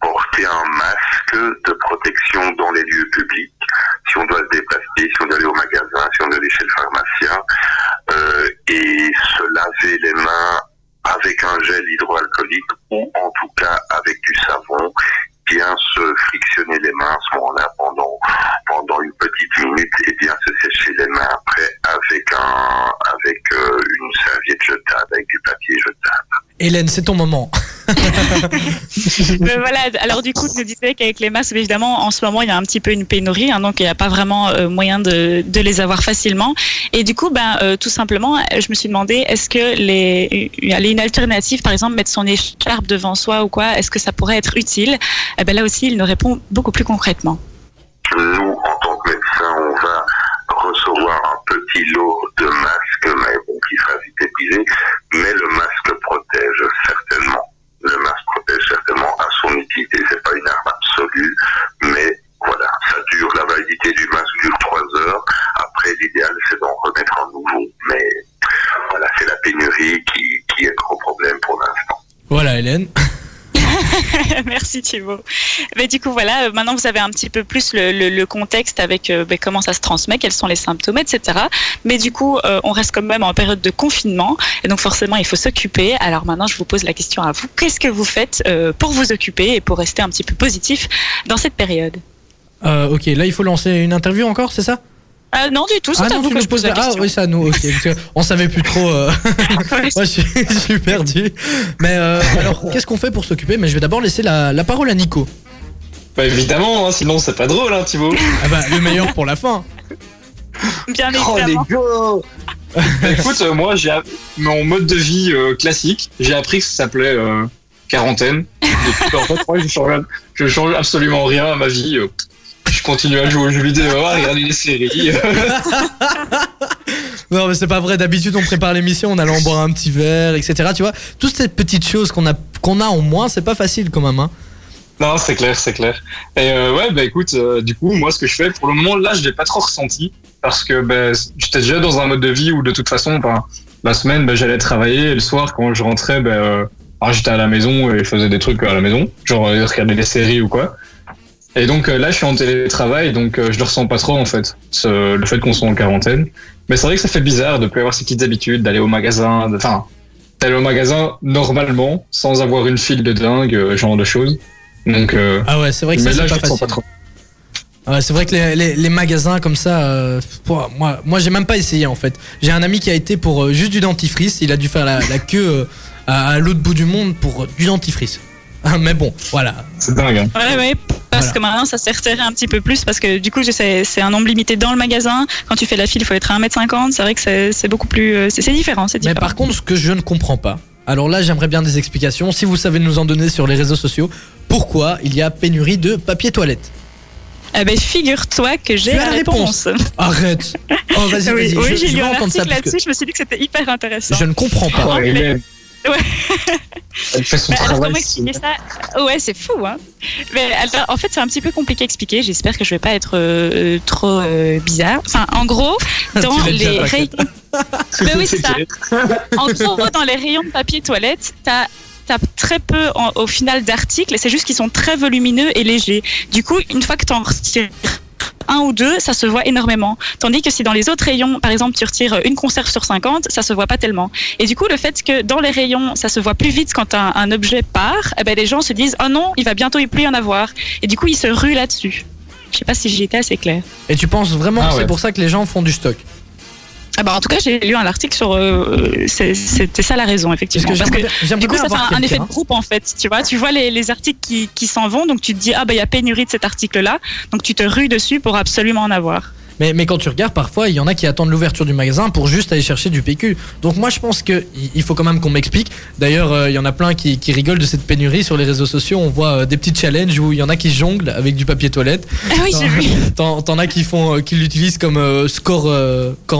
porter un masque de protection dans les lieux publics, si on doit se déplacer, si on doit aller au magasin, si on doit aller chez le pharmacien, euh, et se laver les mains avec un gel hydroalcoolique ou en tout cas avec du savon, bien se frictionner les mains à ce moment-là pendant, pendant une petite minute et bien se sécher les mains après avec un avec euh, une serviette jetable, avec du papier jetable. Hélène, c'est ton moment. Euh, voilà, alors du coup, nous disais qu'avec les masques, évidemment, en ce moment, il y a un petit peu une pénurie, hein, donc il n'y a pas vraiment euh, moyen de, les avoir facilement. Et du coup, ben, euh, tout simplement, je me suis demandé, est-ce que les, une alternative, par exemple, mettre son écharpe devant soi ou quoi, est-ce que ça pourrait être utile? Eh ben, Là aussi, il nous répond beaucoup plus concrètement. Nous, en tant que médecin, on va recevoir un petit lot de masques, mais qui sera vite épuisé, mais le masque. Le masque protège certainement à son utilité. C'est pas une arme absolue, mais voilà, ça dure, la validité du masque dure trois heures. Après, l'idéal, c'est d'en remettre un nouveau. Mais voilà, c'est la pénurie qui, qui est le gros problème pour l'instant. Voilà, Hélène. Merci Thibaut. Mais du coup voilà, euh, maintenant vous avez un petit peu plus le, contexte avec euh, ben, comment ça se transmet, quels sont les symptômes, etc. Mais du coup, euh, on reste quand même en période de confinement et donc forcément il faut s'occuper. Alors maintenant je vous pose la question à vous, qu'est-ce que vous faites pour vous occuper et pour rester un petit peu positif dans cette période? Ok, là, il faut lancer une interview encore, c'est ça? Euh, Non du tout, c'est Ah à non, tu que nous je pose la la... Ah question. oui, c'est à nous, ok. Parce que on savait plus trop. euh, Moi, je suis, je suis perdu. Mais euh, alors, qu'est-ce qu'on fait pour s'occuper? Mais je vais d'abord laisser la, la parole à Nico. Bah évidemment, hein, sinon c'est pas drôle, hein, Thibaut. Ah bah, le meilleur pour la fin. Bien Oh les évidemment. go Écoute, euh, moi, j'ai mon mode de vie euh, classique, j'ai appris que ça s'appelait euh, quarantaine. Depuis, en fait, moi, je change, je change absolument rien à ma vie. Je continue à jouer aux jeux vidéo, à regarder des séries. Non, mais c'est pas vrai. D'habitude, on prépare l'émission en allant boire un petit verre, etc. Tu vois, toutes ces petites choses qu'on a, qu'on a en moins, c'est pas facile quand même. Hein. Non, c'est clair, c'est clair. Et euh, ouais, bah écoute, euh, du coup, moi, ce que je fais, pour le moment, là, je l'ai pas trop ressenti parce que bah, j'étais déjà dans un mode de vie où, de toute façon, bah, la semaine, bah, j'allais travailler et le soir, quand je rentrais, bah, euh, j'étais à la maison et je faisais des trucs à la maison, genre euh, regarder des séries ou quoi. Et donc euh, là, je suis en télétravail, donc euh, je le ressens pas trop en fait, ce- le fait qu'on soit en quarantaine. Mais c'est vrai que ça fait bizarre de plus avoir ces petites habitudes, d'aller au magasin, enfin, d'aller au magasin normalement, sans avoir une file de dingue, euh, genre de choses. Donc, euh, Ah ouais, c'est vrai que mais ça, là, pas le ressens facile. pas trop. Ah Ouais, c'est vrai que les, les- les magasins comme ça, euh, pour- moi, moi j'ai même pas essayé en fait. J'ai un ami qui a été pour euh, juste du dentifrice, il a dû faire la, la queue à, à l'autre bout du monde pour du dentifrice. Ah, Mais bon, voilà. C'est dingue. Hein. Ouais, ouais, parce Voilà. que maintenant ça s'est resserré un petit peu plus parce que du coup c'est un nombre limité dans le magasin. Quand tu fais la file, il faut être à 1m50. C'est vrai que c'est beaucoup plus. euh, C'est c'est différent, c'est Mais différent. par contre, ce que je ne comprends pas, alors là j'aimerais bien des explications, si vous savez nous en donner sur les réseaux sociaux, pourquoi il y a pénurie de papier toilette? Eh ben, figure-toi que j'ai la la réponse. Arrête Oh vas-y, oui, vas-y, oui, je, j'ai je lu un article que là-dessus. Je me suis dit que c'était hyper intéressant. je ne comprends pas. Ouais, il mais- est- Ouais. Elle fait son Mais alors, travail. comment expliquer ça? Ouais, c'est fou, hein. Mais alors, en fait, c'est un petit peu compliqué à expliquer. J'espère que je vais pas être euh, trop euh, bizarre. Enfin, en gros, dans l'es rayons. Mais oui, c'est ça. En gros, dans les rayons de papier toilette, t'as T'as très peu en- au final d'articles, c'est juste qu'ils sont très volumineux et légers. Du coup, une fois que tu en retires un ou deux, ça se voit énormément. Tandis que si dans les autres rayons, par exemple, tu retires une conserve sur 50, ça se voit pas tellement. Et du coup, le fait que dans les rayons, ça se voit plus vite quand un, un objet part, eh ben, les gens se disent Oh non, il va bientôt y plus y en avoir. Et du coup, ils se ruent là-dessus. Je sais pas si j'ai été assez clair. Et tu penses vraiment Ah que c'est ouais. pour ça que les gens font du stock? Ah bah, en tout cas, j'ai lu un article sur. euh, c'est- C'était ça la raison, effectivement. Parce que Parce du coup, ça fait un, effet de groupe en fait. Tu vois, tu vois les, les articles qui, qui s'en vont, donc tu te dis ah bah il y a pénurie de cet article-là, donc tu te rues dessus pour absolument en avoir. Mais, mais quand tu regardes, parfois, il y en a qui attendent l'ouverture du magasin pour juste aller chercher du PQ. Donc moi, je pense que il- il faut quand même qu'on m'explique. D'ailleurs, euh, il y en a plein qui, qui rigolent de cette pénurie sur les réseaux sociaux. On voit euh, des petits challenges où il y en a qui jonglent avec du papier toilette. Ah oui, j'ai vu. T'en as qui font, euh, qui l'utilisent comme score,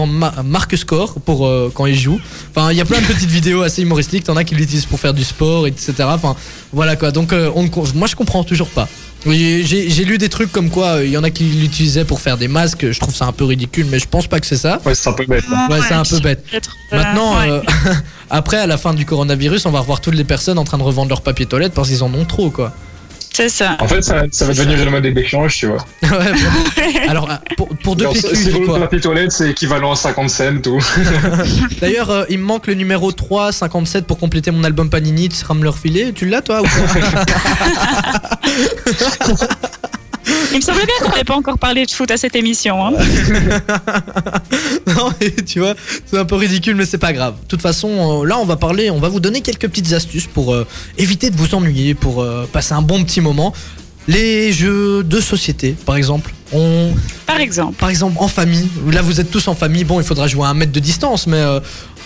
ma- marque score pour quand ils jouent. Enfin, il y a plein de petites vidéos assez humoristiques. T'en as qui l'utilisent pour faire du sport, etc. Enfin, voilà quoi. Donc, on, moi, je comprends toujours pas. Oui, j'ai j'ai lu des trucs comme quoi euh, il y en a qui l'utilisaient pour faire des masques. Je trouve ça un peu ridicule, mais je pense pas que c'est ça. Ouais, c'est un peu bête. hein. Ouais, c'est un peu bête. Euh, Maintenant, ouais. euh, après, à la fin du coronavirus, on va revoir toutes les personnes en train de revendre leur papier toilette parce qu'ils en ont trop, quoi. C'est ça. En fait, ça, ça va devenir le mode d'échange, tu vois. Ouais, vraiment. Alors, pour, pour deux PQ, si vous le papier toilette, c'est équivalent à 50 cents ou. D'ailleurs, euh, il me manque le numéro 3, 57 pour compléter mon album Panini. Tu seras me le refiler Tu l'as, toi ou pas? Il me semblait bien qu'on n'avait pas encore parlé de foot à cette émission. Hein. Non, mais tu vois, c'est un peu ridicule, mais c'est pas grave. De toute façon, euh, là, on va parler, on va vous donner quelques petites astuces pour euh, éviter de vous ennuyer, pour euh, passer un bon petit moment. Les jeux de société, par exemple. On, Par exemple. par exemple, en famille. Là, vous êtes tous en famille. Bon, il faudra jouer à un mètre de distance, mais euh,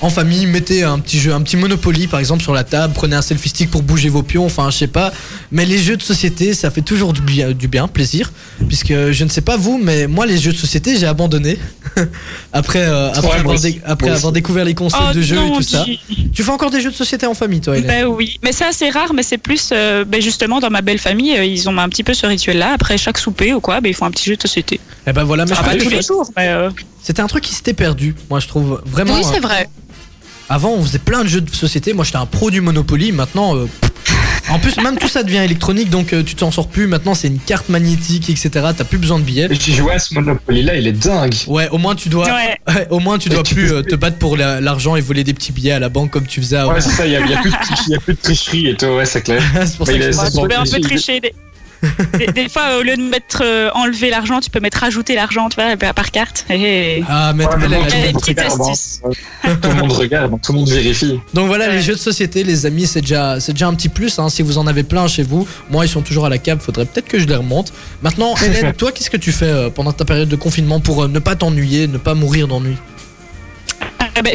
en famille, mettez un petit jeu, un petit Monopoly, par exemple, sur la table. Prenez un selfie stick pour bouger vos pions. Enfin, je sais pas. Mais les jeux de société, ça fait toujours du bien, du bien, plaisir. Puisque je ne sais pas vous, mais moi, les jeux de société, j'ai abandonné. après, euh, après, Ouais, moi avoir, dé- après découvert les concepts Oh de jeux et tout ça. Tu fais encore des jeux de société en famille, toi, Hélène Ben oui, mais c'est assez rare, mais c'est plus euh, ben justement dans ma belle famille, euh, ils ont un petit peu ce rituel-là. Après chaque souper ou quoi, ben ils font un petit jeu de société. Eh ben voilà, mais je Ah, pas tous les jours, mais euh, c'était un truc qui s'était perdu. Moi, je trouve vraiment. oui, c'est vrai. Avant, on faisait plein de jeux de société. Moi, j'étais un pro du Monopoly. Maintenant, euh, en plus, même tout ça devient électronique, donc euh, tu t'en sors plus. Maintenant, c'est une carte magnétique, etc. T'as plus besoin de billets. Et tu jouais à ce Monopoly là, il est dingue. Ouais, au moins tu dois, Ouais. ouais, au moins tu dois tu plus peux- euh, te battre pour la- l'argent et voler des petits billets à la banque comme tu faisais avant. Ouais, c'est ça, il y a, il y a plus de tricherie- il y a plus de tricherie et tout, ouais, c'est clair. c'est pour ça que je un peu tricher. des- des, des fois, au lieu de mettre euh, enlever l'argent, tu peux mettre rajouter l'argent, tu vois, par carte. Et- Ah, mais Ouais, mais elle, elle bon, a Il y a dit- des tout le monde regarde, hein. Tout le monde regarde, donc tout le monde vérifie. Donc voilà, Ouais. les jeux de société, les amis, c'est déjà, c'est déjà un petit plus. hein. Si vous en avez plein chez vous, moi, ils sont toujours à la cave. Faudrait peut-être que je les remonte. Maintenant, Hélène, toi, qu'est-ce que tu fais euh, pendant ta période de confinement pour euh, ne pas t'ennuyer, ne pas mourir d'ennui? Ah ben,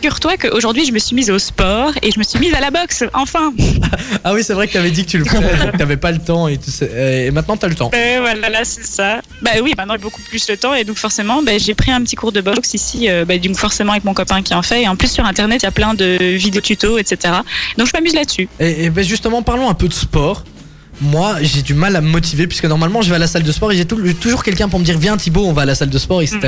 Figure-toi qu'aujourd'hui, je me suis mise au sport et je me suis mise à la boxe, enfin. Ah oui, c'est vrai que t'avais dit que tu le ferais, que t'avais pas le temps et, tout ça. et maintenant t'as le temps. Euh, voilà, là, c'est ça. Bah oui, maintenant, j'ai beaucoup plus le temps et donc forcément, bah, j'ai pris un petit cours de boxe ici, euh, bah, donc forcément avec mon copain qui en fait. Et en plus, sur Internet, il y a plein de vidéos tutos, etc. Donc, je m'amuse là-dessus. Et, et ben justement, parlons un peu de sport. Moi, j'ai du mal à me motiver puisque normalement je vais à la salle de sport et j'ai toujours quelqu'un pour me dire viens Thibaut, on va à la salle de sport, etc.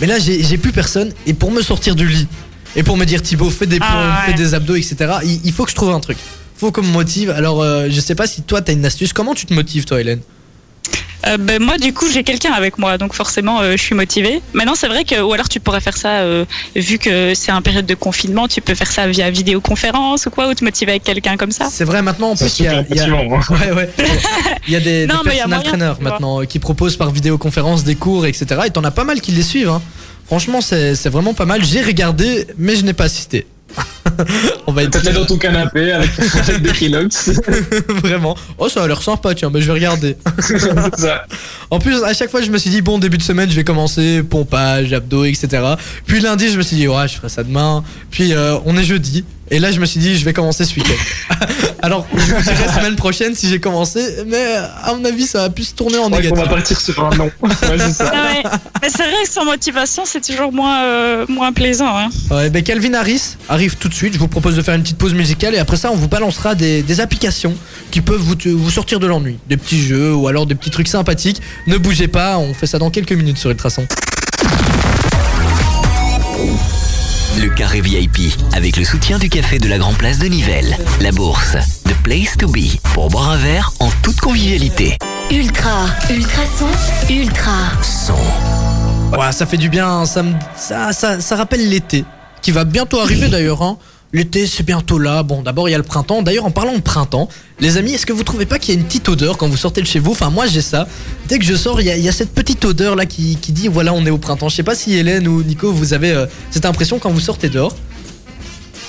Mais là, j'ai j'ai plus personne et pour me sortir du lit et pour me dire Thibaut, fais des pompes, Ah, ouais. fais des abdos, etc. Il, il faut que je trouve un truc. Faut qu'on me motive. Alors, euh, je sais pas si toi t'as une astuce. Comment tu te motives, toi, Hélène? Euh, ben, moi, du coup, j'ai quelqu'un avec moi, donc forcément, euh, je suis motivée. Maintenant, c'est vrai que, ou alors tu pourrais faire ça, euh, vu que c'est un période de confinement, tu peux faire ça via vidéoconférence ou quoi, ou te motiver avec quelqu'un comme ça? C'est vrai, maintenant en C'est plus, il y a. super il y a- motivant. hein. Ouais, ouais. Il y a des, Non, des personal trainers maintenant euh, qui proposent par vidéoconférence des cours, etc. Et t'en as pas mal qui les suivent. hein. Franchement, c'est c'est vraiment pas mal. J'ai regardé, mais je n'ai pas assisté. On va être T'étais dans ton canapé avec, avec des Kilox. vraiment. Oh, ça a l'air sympa, tiens, mais je vais regarder. Ça. En plus, à chaque fois, je me suis dit, bon, début de semaine, je vais commencer pompage, abdos, etc. Puis lundi, je me suis dit, ouais, je ferai ça demain. Puis euh, on est jeudi. Et là, je me suis dit, je vais commencer ce week-end. Alors, je vous dirai semaine prochaine si j'ai commencé. Mais à mon avis, ça va plus se tourner en On négatif. va partir sur un. Ouais, c'est ça. Ah ouais. Mais c'est vrai que sans motivation, c'est toujours moins, euh, moins plaisant. Hein. Ouais, ben Calvin Harris arrive tout de suite. Je vous propose de faire une petite pause musicale et après ça, on vous balancera des, des applications qui peuvent vous, vous sortir de l'ennui. Des petits jeux ou alors des petits trucs sympathiques. Ne bougez pas, on fait ça dans quelques minutes sur Ultrason. Le carré VIP, avec le soutien du café de la Grand Place de Nivelles. La bourse, The Place to Be, pour boire un verre en toute convivialité. Ultra, ultra son, ultra. Son. Ouais, ça fait du bien, ça, me- ça, ça, ça rappelle l'été, qui va bientôt arriver d'ailleurs. Hein. L'été, c'est bientôt là. Bon, d'abord, il y a le printemps. D'ailleurs, en parlant de printemps, les amis, est-ce que vous trouvez pas qu'il y a une petite odeur quand vous sortez de chez vous? Enfin, moi, j'ai ça. Dès que je sors, il y a, cette petite odeur là qui, qui dit voilà, on est au printemps. Je sais pas si Hélène ou Nico, vous avez euh, cette impression quand vous sortez dehors.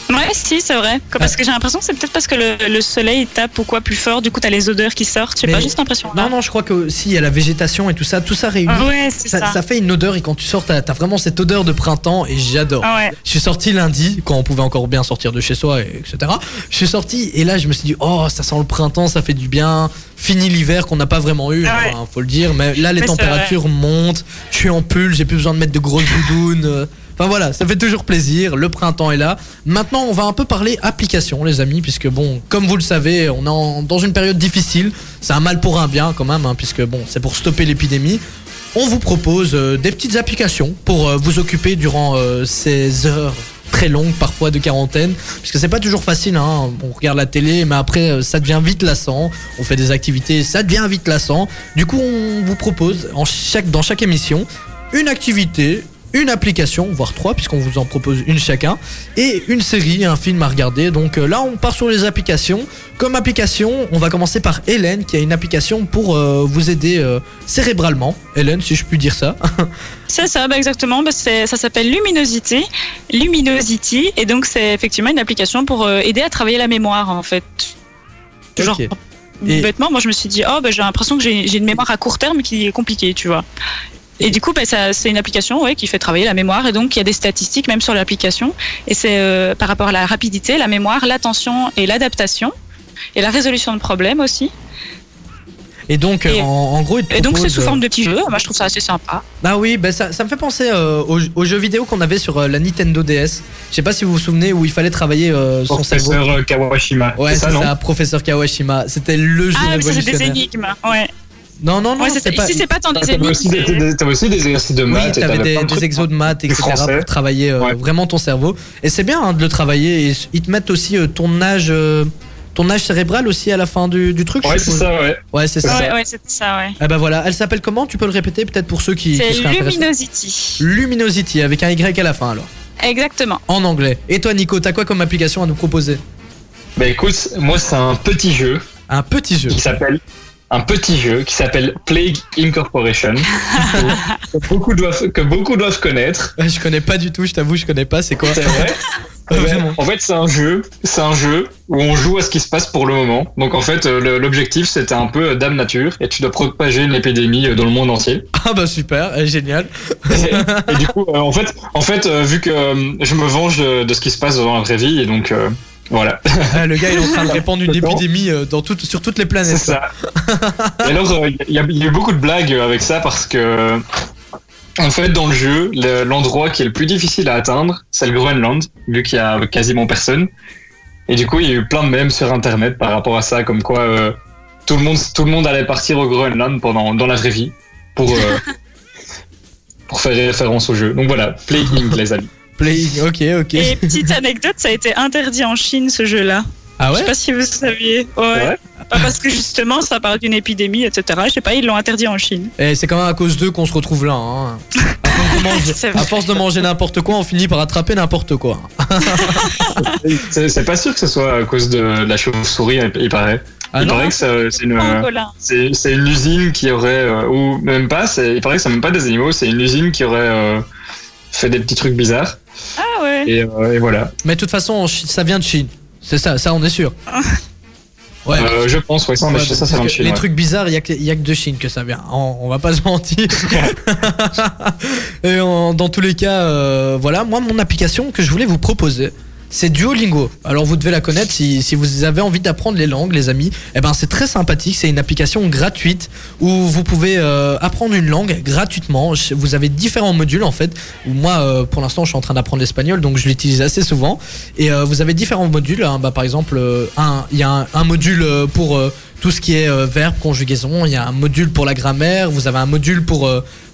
Ouais, si, c'est vrai. Parce que j'ai l'impression que c'est peut-être parce que le, le soleil tape ou quoi plus fort, du coup, t'as les odeurs qui sortent. J'ai pas juste l'impression. Non, non, je crois que si, il y a la végétation et tout ça, tout ça réuni. Ah ouais, c'est ça, ça. ça fait une odeur et quand tu sors, t'as as vraiment cette odeur de printemps et j'adore. Ah ouais. Je suis sorti lundi, quand on pouvait encore bien sortir de chez soi, et etc. Je suis sorti et là je me suis dit, oh ça sent le printemps, ça fait du bien. Fini l'hiver qu'on n'a pas vraiment eu, Ah ouais. hein, faut le dire. Mais là les Mais températures montent, je suis en pull, j'ai plus besoin de mettre de grosses doudounes. euh, Enfin voilà, ça fait toujours plaisir, le printemps est là. Maintenant on va un peu parler application les amis, puisque bon, comme vous le savez, on est en- dans une période difficile. C'est un mal pour un bien quand même, hein, puisque bon, c'est pour stopper l'épidémie. On vous propose euh, des petites applications pour euh, vous occuper durant euh, ces heures très longues parfois de quarantaine puisque c'est pas toujours facile hein. on regarde la télé mais après euh, ça devient vite lassant on fait des activités ça devient vite lassant du coup on vous propose dans chaque émission une activité une application, voire trois, puisqu'on vous en propose une chacun, et une série, un film à regarder. Donc euh, là, on part sur les applications. Comme application, on va commencer par Hélène, qui a une application pour euh, vous aider euh, cérébralement. Hélène, si je puis dire ça. C'est ça, bah exactement. Bah ça s'appelle Luminosity. Luminosity. Et donc, c'est effectivement une application pour euh, aider à travailler la mémoire, en fait. Genre. Et- bêtement, moi, je me suis dit, oh, bah, j'ai l'impression que j'ai une mémoire à court terme qui est compliquée, tu vois. Et du coup, bah, ça- c'est une application ouais, qui fait travailler la mémoire. Et donc, il y a des statistiques même sur l'application. Et c'est euh, par rapport à la rapidité, la mémoire, l'attention et l'adaptation. Et la résolution de problèmes aussi. Et donc, Et- en, en gros, Et donc, c'est sous euh, forme de petits jeux. Moi, je trouve ça assez sympa. Ah oui, bah ça, ça me fait penser euh, aux, aux jeux vidéo qu'on avait sur euh, la Nintendo DS. Je sais pas si vous vous souvenez où il fallait travailler euh, son cerveau. Professeur euh, Kawashima. Ouais, c'est ça, non professeur Kawashima. C'était le jeu Ah, mais ça, c'est des énigmes. Ouais. Non, non, non, Ouais, c'était c'est- pas. Ici, c'est pas tant des c'est- des- t'avais aussi des exercices de Oui, maths. et t'avais des, des exos de maths, etc. français. pour travailler euh, Ouais. vraiment ton cerveau. Et c'est bien hein, de le travailler. Et ils te mettent aussi euh, ton âge, euh, ton âge cérébral aussi à la fin du, du truc. je Ouais, c'est ça, ouais. Ouais, c'est ça. Ouais, ouais, c'est ça, ouais. Ah bah voilà, elle s'appelle comment? Tu peux le répéter peut-être pour ceux qui, C'est Luminosity. Luminosity avec un Y à la fin alors. Exactement. En anglais. Et toi Nico, t'as quoi comme application à nous proposer? Bah écoute, moi c'est un petit jeu Un petit jeu. qui s'appelle un petit jeu qui s'appelle Plague Incorporation, que, beaucoup doivent, que beaucoup doivent connaître. Je connais pas du tout, je t'avoue, je connais pas. C'est quoi C'est vrai. Ouais, vraiment. En fait, c'est un jeu, c'est un jeu où on joue à ce qui se passe pour le moment. Donc en fait, euh, l'objectif c'était un peu euh, Dame Nature et tu dois propager une épidémie euh, dans le monde entier. Ah bah super, euh, génial. Et, et du coup, euh, en fait, en fait, euh, vu que euh, je me venge de, de ce qui se passe dans la vraie vie, et donc euh, voilà, Ah, le gars il est en train de répandre une épidémie euh, dans toutes- sur toutes les c'est planètes. ça. Et alors, euh, il y, a- il y a eu beaucoup de blagues avec ça parce que, en fait, dans le jeu, le- l'endroit qui est le plus difficile à atteindre, c'est le Groenland, vu qu'il y a quasiment personne. Et du coup, il y a eu plein de mèmes sur Internet par rapport à ça, comme quoi euh, tout le monde, tout le monde allait partir au Groenland pendant dans la vraie vie pour euh, pour faire référence au jeu. Donc voilà, Playing les amis. Playing, ok, ok. Et petite anecdote, ça a été interdit en Chine ce jeu-là. Ah Je ouais sais pas si vous saviez. Ouais. Ouais. Pas parce que justement ça parle d'une épidémie, etc. Je sais pas, ils l'ont interdit en Chine. Et c'est quand même à cause d'eux qu'on se retrouve là. hein. À force de manger, n'importe quoi, on finit par attraper n'importe quoi. C'est pas sûr que ce soit à cause de la chauve-souris, il paraît. Ah il non paraît que ça- c'est une. C'est usine qui aurait, euh, ou même pas, il paraît que c'est même pas des animaux, c'est une usine qui aurait euh, fait des petits trucs bizarres. Ah ouais. Et, euh, et voilà. Mais de toute façon, ça vient de Chine. C'est ça, ça on est sûr. Ouais. Euh, je pense, ouais, ça, Ouais, mais ça, ça vient de Chine, les ouais. trucs bizarres, il y, a que- il y a que de Chine que ça vient. On, on va pas se mentir. Et en- dans tous les cas, euh, voilà, moi mon application que je voulais vous proposer, c'est Duolingo. Alors vous devez la connaître si, si vous avez envie d'apprendre les langues, les amis. Eh ben c'est très sympathique. C'est une application gratuite où vous pouvez euh, apprendre une langue gratuitement. Vous avez différents modules en fait. Moi, euh, pour l'instant, je suis en train d'apprendre l'espagnol, donc je l'utilise assez souvent. Et euh, vous avez différents modules. hein. Bah, par exemple, il y a un, un module pour tout ce qui est verbe, conjugaison. Il y a un module pour la grammaire. Vous avez un module pour,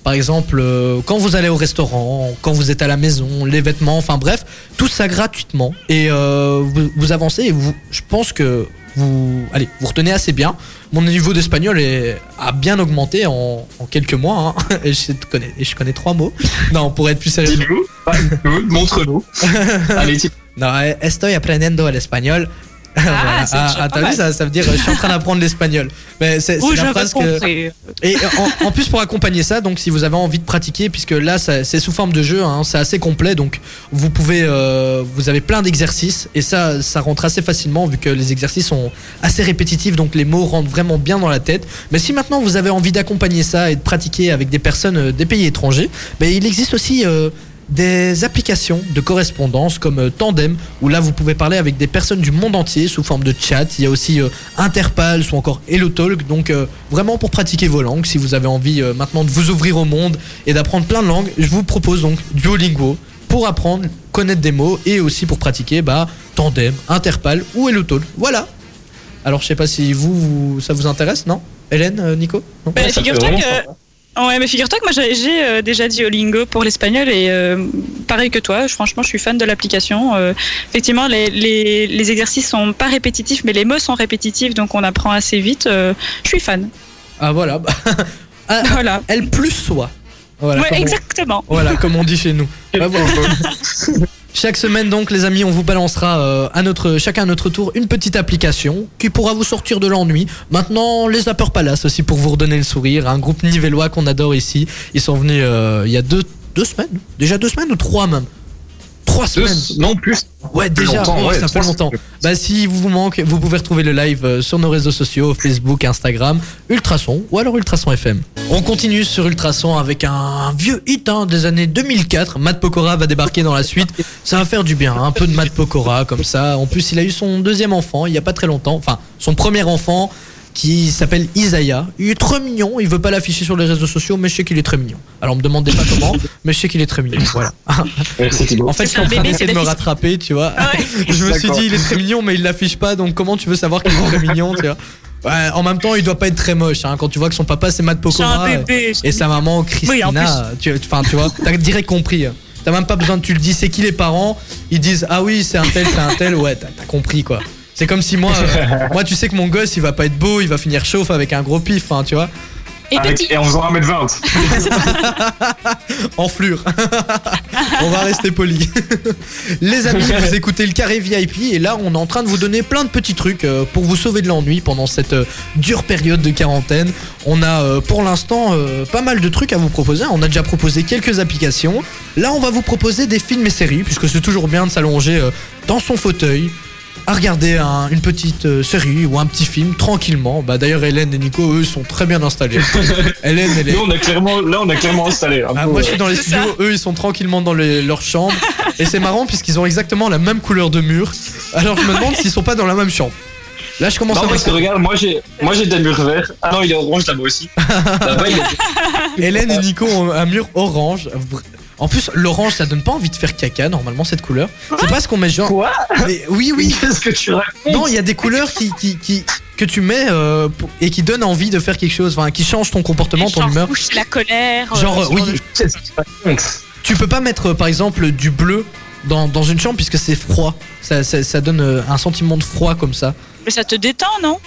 par exemple, euh, quand vous allez au restaurant, quand vous êtes à la maison, les vêtements. Enfin bref, tout ça gratuitement. Et euh, vous, vous avancez. Et vous, je pense que vous, allez, vous retenez assez bien. Mon niveau d'espagnol a bien augmenté en, en quelques mois. hein. Et, je connais, et je connais trois mots. Non, pour être plus sérieux. Dis-nous, montre-nous. Allez, Non, eh, estoy aprendiendo el espagnol. Ah, ah, pas t'as vu ça, ça veut dire euh, je suis en train d'apprendre l'espagnol. Mais c'est la phrase que. Et en, en plus pour accompagner ça, donc si vous avez envie de pratiquer, puisque là c'est sous forme de jeu, hein, c'est assez complet, donc vous pouvez, euh, vous avez plein d'exercices et ça, ça rentre assez facilement vu que les exercices sont assez répétitifs, donc les mots rentrent vraiment bien dans la tête. Mais si maintenant vous avez envie d'accompagner ça et de pratiquer avec des personnes euh, des pays étrangers, ben, il existe aussi euh, des applications de correspondance comme euh, Tandem où là vous pouvez parler avec des personnes du monde entier sous forme de chat. Il y a aussi euh, Interpal ou encore HelloTalk. Donc euh, vraiment pour pratiquer vos langues, si vous avez envie euh, maintenant de vous ouvrir au monde et d'apprendre plein de langues, je vous propose donc Duolingo pour apprendre, connaître des mots et aussi pour pratiquer bah, Tandem, Interpal ou HelloTalk. Voilà. Alors je sais pas si vous, vous- ça vous intéresse, non? Hélène, Nico? Non? Bah, figure-toi que. Ouais, mais figure-toi que moi j'ai- euh, déjà Duolingo pour l'espagnol et euh, pareil que toi, je- franchement je suis fan de l'application. Euh, effectivement, les, les, les exercices sont pas répétitifs, mais les mots sont répétitifs, donc on apprend assez vite. Euh, je suis fan. Ah voilà. Ah, Voilà. elle plus soit. Voilà, ouais, on- exactement. Voilà, comme on dit chez nous. Chaque semaine donc les amis on vous balancera euh, à notre, chacun à notre tour une petite application qui pourra vous sortir de l'ennui. Maintenant les Zapper Palace aussi pour vous redonner le sourire, un groupe nivellois qu'on adore ici. Ils sont venus euh, il y a deux, deux semaines, déjà deux semaines ou trois même Trois Deux- semaines non, plus. Ouais Plus déjà, longtemps, oh, ouais, ça fait longtemps. Bah si vous vous manque, vous pouvez retrouver le live euh, sur nos réseaux sociaux, Facebook, Instagram, Ultrason ou alors Ultrason FM. On continue sur Ultrason avec un vieux hit hein, des années 2004. Matt Pokora va débarquer dans la suite. Ça va faire du bien, hein, un peu de Matt Pokora comme ça. En plus, il a eu son deuxième enfant il y a pas très longtemps, enfin son premier enfant qui s'appelle Isaiah. Il est très mignon, il veut pas l'afficher sur les réseaux sociaux, mais je sais qu'il est très mignon. Alors me demandez pas comment, mais je sais qu'il est très mignon. Voilà. En fait, je suis en train d'essayer de me rattraper, tu vois. Ah ouais. je me suis dit, il est très mignon, mais il l'affiche pas, donc comment tu veux savoir qu'il est très mignon, tu vois? Ouais, en même temps, il doit pas être très moche. Hein, quand tu vois que son papa c'est Matt Pokora bébé. et sa maman Oui, en Christina, tu, enfin, tu vois, t'as direct compris. T'as même pas besoin de tu le dis, c'est qui les parents? Ils disent ah oui c'est un tel, c'est un tel, ouais t'as compris quoi. C'est comme si moi, euh, moi tu sais que mon gosse il va pas être beau, il va finir chauffe avec un gros pif, hein, tu vois. Et Avec- petit. et en faisant 1m20. en flure. on va rester poli. Les amis, vous écoutez le carré VIP et là on est en train de vous donner plein de petits trucs euh, pour vous sauver de l'ennui pendant cette euh, dure période de quarantaine. On a pour l'instant pas mal de trucs à vous proposer. On a déjà proposé quelques applications. Là on va vous proposer des films et séries puisque c'est toujours bien de s'allonger dans son fauteuil à regarder un- une petite euh, série ou un petit film tranquillement. Bah d'ailleurs Hélène et Nico eux sont très bien installés. Hélène elle est Nous, on a clairement, là, on a clairement installé. un ah, peu, moi je suis dans les studios, eux ils sont tranquillement dans les- leur chambre et c'est marrant puisqu'ils ont exactement la même couleur de mur. Alors je me demande s'ils sont pas dans la même chambre. Là je commence Non, à parce que regarde, moi j'ai, moi j'ai des murs verts. Ah non, il est orange là-bas aussi. Là-bas, il est- Hélène et Nico ont un mur orange. En plus l'orange ça donne pas envie de faire caca normalement cette couleur. C'est pas ce qu'on met genre. Quoi Mais oui oui. Qu'est-ce que tu racontes Non il y a des couleurs qui, qui, qui- que tu mets euh, pour- et qui donnent envie de faire quelque chose, enfin qui changent ton comportement, ton Genre humeur. rouge, la colère. euh, Genre ce oui. genre de- Qu'est-ce que tu racontes Tu peux pas mettre euh, par exemple du bleu dans, dans une chambre puisque c'est froid. Ça, ça, ça donne euh, un sentiment de froid comme ça. Mais ça te détend, non?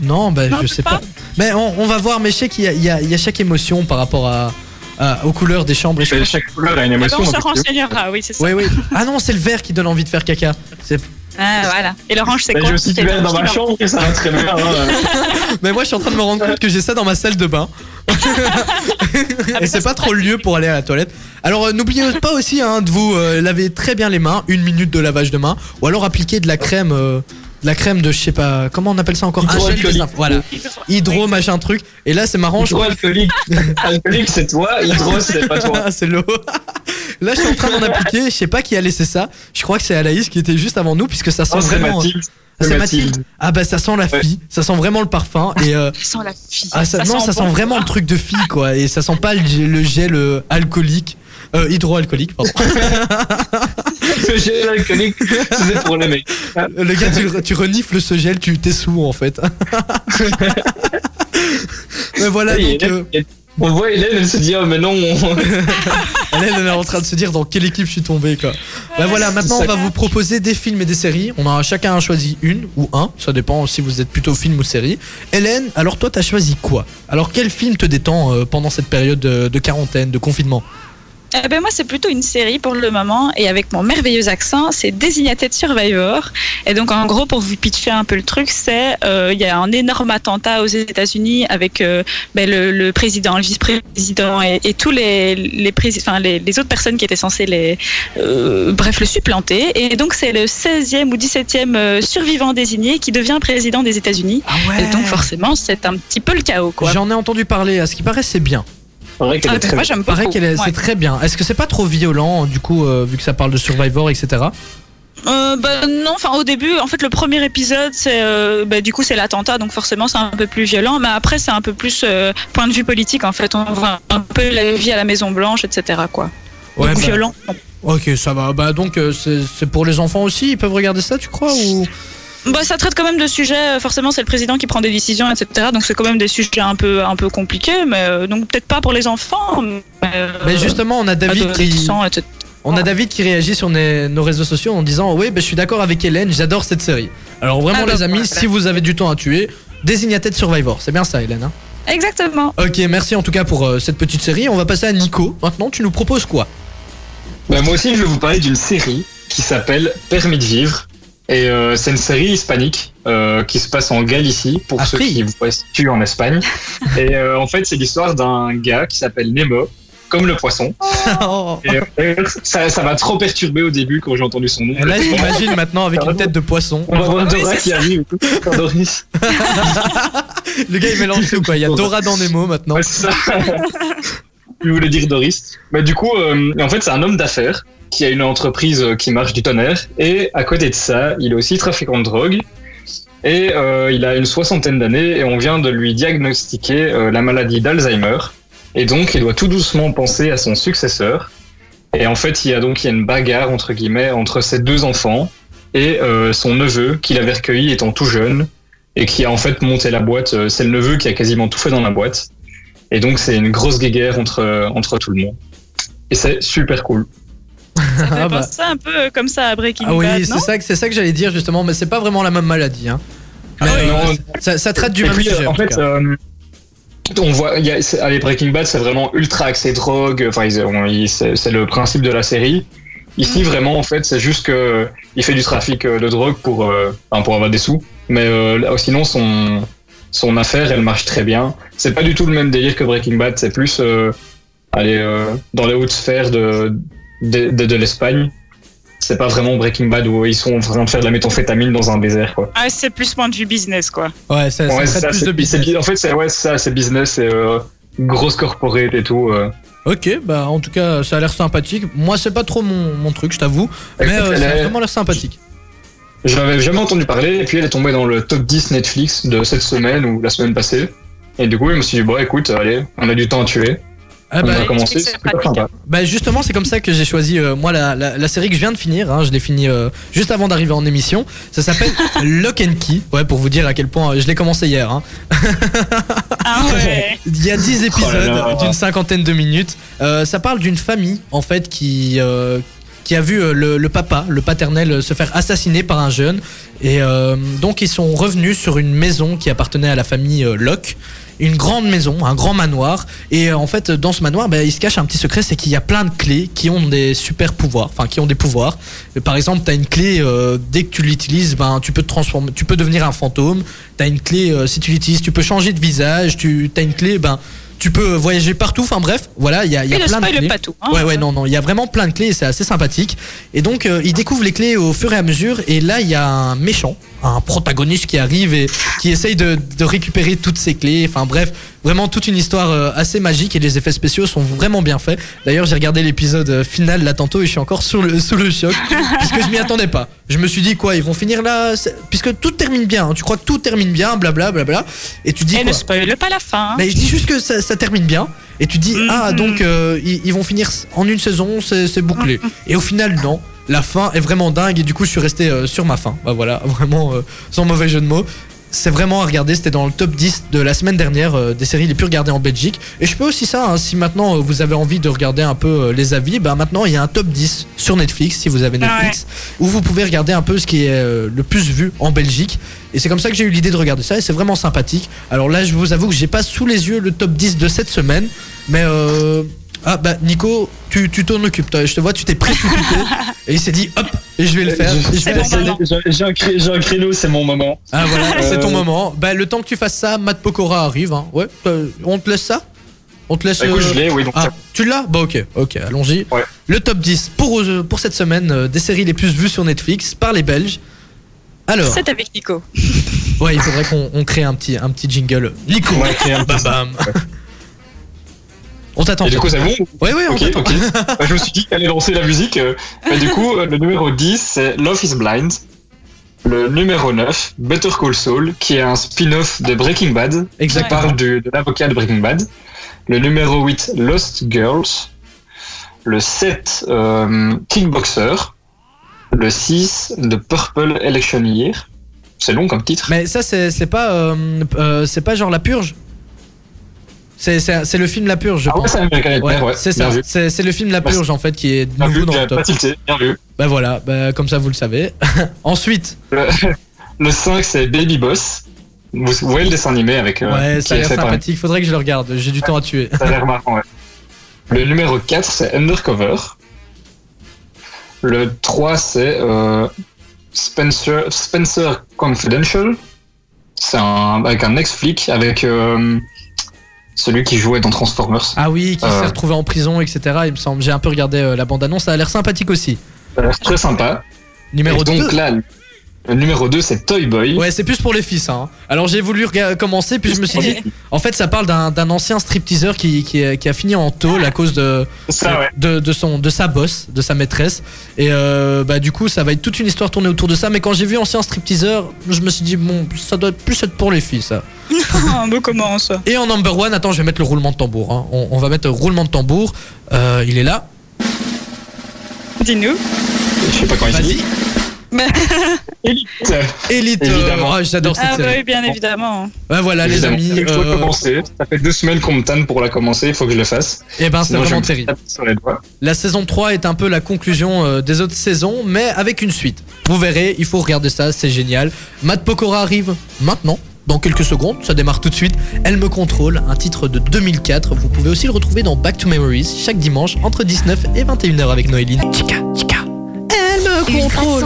Non, bah, Non, je sais pas. pas. Mais on, on va voir, mais je sais qu'il y, a- il y a- il y a chaque émotion par rapport à, à- aux couleurs des chambres. Et je Chaque couleur a une Ah émotion. On se renseignera, oui, c'est ça. Oui, oui. Ah non, c'est le vert qui donne envie de faire caca. C'est- Ah, voilà. Et l'orange, c'est bah, quoi J'ai aussi C'est du verre dans ma chambre et ça va très bien. hein. Mais moi, je suis en train de me rendre compte que j'ai ça dans ma salle de bain. Et c'est pas trop le lieu pour aller à la toilette. Alors, euh, n'oubliez pas aussi hein, de vous euh, laver très bien les mains, une minute de lavage de main, ou alors appliquer de la crème. euh, la crème de je sais pas comment on appelle ça encore? Un gel Hydroalcoolique. désinf- voilà hydro machin truc et là c'est marrant je Hydro alcoolique. alcoolique, c'est toi. Hydro, c'est pas toi. Ah, c'est l'eau. Là, je suis en train d'en appliquer. Je sais pas qui a laissé ça. Je crois que c'est Alaïs qui était juste avant nous, puisque ça sent Oh, vraiment. Mathilde. Ah, C'est Mathilde. Mathilde. Ah bah ça sent la Ouais. fille. Ça sent vraiment le parfum. Et euh, Ça sent la fille. ah, ça, non, ça sent bon. vraiment le truc de fille quoi. Et ça sent pas le, le gel euh, alcoolique, euh, hydroalcoolique. Pardon. Ce gel alcoolique, c'est pour les mecs. le gars, tu, tu renifles ce gel, tu t'es sous en fait. Mais voilà donc. euh, On voit Hélène, elle se dit, oh, mais non, on- Hélène, elle est en train de se dire dans quelle équipe je suis tombé quoi. Bah voilà, maintenant on va vous proposer des films et des séries. On a chacun a choisi une ou un, ça dépend si vous êtes plutôt film ou série. Hélène, alors toi t'as choisi quoi? Alors quel film te détend euh, pendant cette période de, de quarantaine, de confinement? Eh ben moi, c'est plutôt une série pour le moment. Et avec mon merveilleux accent, c'est Designated Survivor. Et donc, en gros, pour vous pitcher un peu le truc, c'est euh, il y a un énorme attentat aux États-Unis avec euh, ben, le, le président, le vice-président et, et tous les les, prési- enfin, les les autres personnes qui étaient censées les euh, bref le supplanter. Et donc, c'est le 16e ou 17e euh, survivant désigné qui devient président des États-Unis. Ah ouais Et donc, forcément, c'est un petit peu le chaos, quoi. J'en ai entendu parler, à ce qui paraît c'est bien. C'est vrai qu'elle Ah, est très moi, j'aime Il paraît qu'elle est- Ouais. c'est très bien. Est-ce que c'est pas trop violent du coup euh, vu que ça parle de Survivor etc. Euh, bah, non, enfin au début, en fait le premier épisode, c'est euh, bah, du coup c'est l'attentat, donc forcément c'est un peu plus violent, mais après c'est un peu plus euh, point de vue politique en fait. On voit un peu la vie à la Maison Blanche, etc. Quoi. Ouais, donc bah, violent. Ok, ça va. Bah donc euh, c'est c'est pour les enfants aussi, ils peuvent regarder ça, tu crois ou? Bah, ça traite quand même de sujets. euh, Forcément, c'est le président qui prend des décisions, etc. Donc c'est quand même des sujets un peu un peu compliqués, mais euh, donc peut-être pas pour les enfants. Mais, euh, Mais justement, on a David qui. On a David qui réagit sur nos réseaux sociaux en disant Oui, ben, je suis d'accord avec Hélène, j'adore cette série. Alors, vraiment, Ah bah les amis, voilà. si vous avez du temps à tuer, Designated Survivor, c'est bien ça, Hélène. hein Exactement. ok, merci en tout cas pour euh, cette petite série. On va passer à Nico. Maintenant, tu nous proposes quoi? Bah, moi aussi, je vais vous parler d'une série qui s'appelle Permis de vivre. Et euh, c'est une série hispanique euh, qui se passe en Galicie, pour Ah, ceux qui voient situent en Espagne. Et euh, en fait, c'est l'histoire d'un gars qui s'appelle Nemo, comme le poisson. Oh. Et ça, ça m'a trop perturbé au début quand j'ai entendu son nom. Et Là, j'imagine maintenant avec une tête de poisson. On va voir Dora qui arrive. Doris. Le gars, il mélange tout, quoi. Il y a Dora dans Nemo maintenant. Ouais, c'est ça. Je voulais dire Doris. Bah, du coup, euh, en fait, c'est un homme d'affaires qui a une entreprise euh, qui marche du tonnerre. Et à côté de ça, il est aussi trafiquant de drogue. Et euh, il a une soixantaine d'années et on vient de lui diagnostiquer la maladie d'Alzheimer. Et donc, il doit tout doucement penser à son successeur. Et en fait, il y a donc une bagarre entre guillemets entre ses deux enfants et son neveu qu'il avait recueilli étant tout jeune et qui a en fait monté la boîte. C'est le neveu qui a quasiment tout fait dans la boîte. Et donc, c'est une grosse guéguerre entre, entre tout le monde. Et c'est super cool. Ça fait Ah bah. penser un peu comme ça à Breaking Ah oui, Bad, c'est non ça, que- c'est ça que j'allais dire justement, mais c'est pas vraiment la même maladie. Hein. Mais, Ah euh, non. ça, ça traite du même puis, euh, sujet. en fait, euh, on voit, il y a, c'est- allez, Breaking Bad, c'est vraiment ultra axé drogue. Enfin, c'est c'est le principe de la série. Ici, vraiment, en fait, c'est juste que il fait du trafic euh, de drogue pour, euh, pour avoir des sous. Mais euh, là, sinon, son son affaire, elle marche très bien. C'est pas du tout le même délire que Breaking Bad. C'est plus, euh, allez, euh, dans les hautes sphères de de, de, de l'Espagne. C'est pas vraiment Breaking Bad où ils sont en train de faire de la méthamphétamine dans un désert, quoi. Ah, c'est plus point de vue business, quoi. Ouais, ça, Ouais, ça plus de business. En fait, c'est ouais, ça, c'est business, c'est euh, grosse corporate et tout. euh. Ok, bah en tout cas, ça a l'air sympathique. Moi, c'est pas trop mon, mon truc, je t'avoue. Mais euh, ça a vraiment l'air sympathique. Je n'avais jamais entendu parler, et puis elle est tombée dans le top 10 Netflix de cette semaine ou la semaine passée. Et du coup, je me suis dit, bon, écoute, allez, on a du temps à tuer. Ah on bah, va commencer, c'est c'est plutôt sympa. Bah justement, c'est comme ça que j'ai choisi euh, moi la, la, la série que je viens de finir. hein, je l'ai fini euh, juste avant d'arriver en émission. Ça s'appelle Lock and Key. Ouais, pour vous dire à quel point euh, je l'ai commencé hier. hein. Ah ouais. Il y a 10 épisodes Oh d'une cinquantaine de minutes. Euh, ça parle d'une famille en fait qui euh, qui a vu euh, le, papa, le paternel, euh, se faire assassiner par un jeune. Et euh, donc ils sont revenus sur une maison qui appartenait à la famille Locke. Une grande maison, un grand manoir. Et en fait, dans ce manoir, bah, il se cache un petit secret, c'est qu'il y a plein de clés qui ont des super pouvoirs, enfin qui ont des pouvoirs. Par exemple, tu as une clé, dès que tu l'utilises, ben, tu peux te transformer, tu peux devenir un fantôme. Tu as une clé, si tu l'utilises, tu peux changer de visage. Tu as une clé, ben, tu peux voyager partout. Enfin bref, voilà, il y a, il y a plein de clés. pas tout. hein. Ouais, ouais, non, non, il y a vraiment plein de clés c'est assez sympathique. Et donc, euh, il découvre les clés au fur et à mesure. Et là, il y a un méchant, un protagoniste qui arrive et qui essaye de, de récupérer toutes ces clés. Enfin, bref, vraiment toute une histoire euh, assez magique et les effets spéciaux sont vraiment bien faits. D'ailleurs, j'ai regardé l'épisode euh, final là tantôt et je suis encore sur le, sous le choc puisque je m'y attendais pas. Je me suis dit, quoi, ils vont finir là Puisque tout termine bien, hein. tu crois que tout termine bien, blabla, blabla. Et tu dis, Et quoi ne spoil pas la fin. hein. mais je dis juste que ça, ça termine bien. Et tu dis, ah, Mhm. donc euh, ils, ils vont finir en une saison, c'est c'est bouclé. Et au final, non. La fin est vraiment dingue. Et du coup, je suis resté euh, sur ma fin. Bah voilà, vraiment, euh, sans mauvais jeu de mots. C'est vraiment à regarder. C'était dans le top 10 de la semaine dernière euh, des séries les plus regardées en Belgique. Et je peux aussi ça, hein, si maintenant euh, vous avez envie de regarder un peu euh, les avis, bah maintenant il y a un top 10 sur Netflix, si vous avez Netflix, où vous pouvez regarder un peu ce qui est le plus vu en Belgique. Et c'est comme ça que j'ai eu l'idée de regarder ça et c'est vraiment sympathique. Alors là, je vous avoue que j'ai pas sous les yeux le top 10 de cette semaine, mais euh... ah bah Nico, tu tu t'en occupes. Toi, Je te vois, tu t'es précipité et il s'est dit hop, et je vais le faire. J'ai un, cré- j'ai un créneau, c'est mon moment. Ah voilà, Euh, c'est ton moment. Bah le temps que tu fasses ça, Matt Pokora arrive. Hein. Ouais, euh, on te laisse ça? On te laisse. Bah, écoute, euh, je l'ai, oui. Donc, Ah, tu l'as? Bah ok, ok, allons-y. Ouais. Le top 10 pour, euh, pour cette semaine euh, des séries les plus vues sur Netflix par les Belges. Alors, C'est avec Nico. ouais, il faudrait qu'on on crée un petit, un petit jingle. Nico, on va créer un bam bam. On t'attend. Et du coup, c'est bon Ouais, ouais, on t'attend. Bah, je me suis dit qu'elle allait lancer la musique. euh, bah, du coup, euh, le numéro 10, c'est Love is Blind. Le numéro 9, Better Call Saul, qui est un spin-off de Breaking Bad, qui Exactement. parle du- de l'avocat de Breaking Bad. Le numéro 8, Lost Girls. Le 7, euh, Kickboxer. Le 6, The Purple Election Year. C'est long comme titre. Mais ça, c'est c'est pas, euh, euh, c'est pas genre La Purge C'est le film La Purge, je Ah ouais, c'est Ouais, ouais. ça. C'est le film La Purge en fait qui est Bien nouveau vu, dans le top. bien vu. Bah voilà, bah, comme ça vous le savez. Ensuite, Le, le 5, c'est Baby Boss. Vous, vous voyez le dessin animé avec. euh, ouais, ça a l'air sympathique. Faudrait que je le regarde. J'ai du temps à tuer. Ça a l'air marrant, ouais. Le numéro 4, c'est Undercover. Le 3, c'est euh, Spencer, Spencer Confidential. C'est un, avec un ex-flic, avec euh, celui qui jouait dans Transformers. Ah oui, qui Euh. s'est retrouvé en prison, etc. Il me semble. J'ai un peu regardé euh, la bande-annonce. Ça a l'air sympathique aussi. Ça a l'air très sympa. Numéro Et donc 2. là, le numéro 2, c'est Toy Boy. Ouais, c'est plus pour les fils. Hein. Alors j'ai voulu commencer, puis je me suis dit, en fait, ça parle d'un ancien stripteaseur qui, qui, a- qui a fini en tôle à cause de, C'est ça, ouais. de, de son, de sa boss, de sa maîtresse. Et euh, bah, du coup, ça va être toute une histoire tournée autour de ça. Mais quand j'ai vu ancien stripteaseur, je me suis dit, bon, ça doit plus être pour les filles, ça. Un beau commence. Et en number one, attends, je vais mettre le roulement de tambour. hein. On, on va mettre le roulement de tambour. Euh, il est là. Dis-nous. Je sais pas quand il Vas-y. Élite. Élite. Évidemment. euh, J'adore cette Ah bah série. oui, bien évidemment. Ouais, voilà, les amis. Il faut euh, commencer. Ça fait deux semaines qu'on me tanne pour la commencer. Il faut que je le fasse. Eh ben, c'est vraiment me terrible. La saison 3 est un peu la conclusion euh, des autres saisons, mais avec une suite. Vous verrez, il faut regarder ça, c'est génial. Matt Pokora arrive maintenant. dans quelques secondes, ça démarre tout de suite. Elle me contrôle, un titre de 2004. Vous pouvez aussi le retrouver dans Back to Memories chaque dimanche entre 19 et 21h avec Noéline. Chica, chica. Elle me contrôle.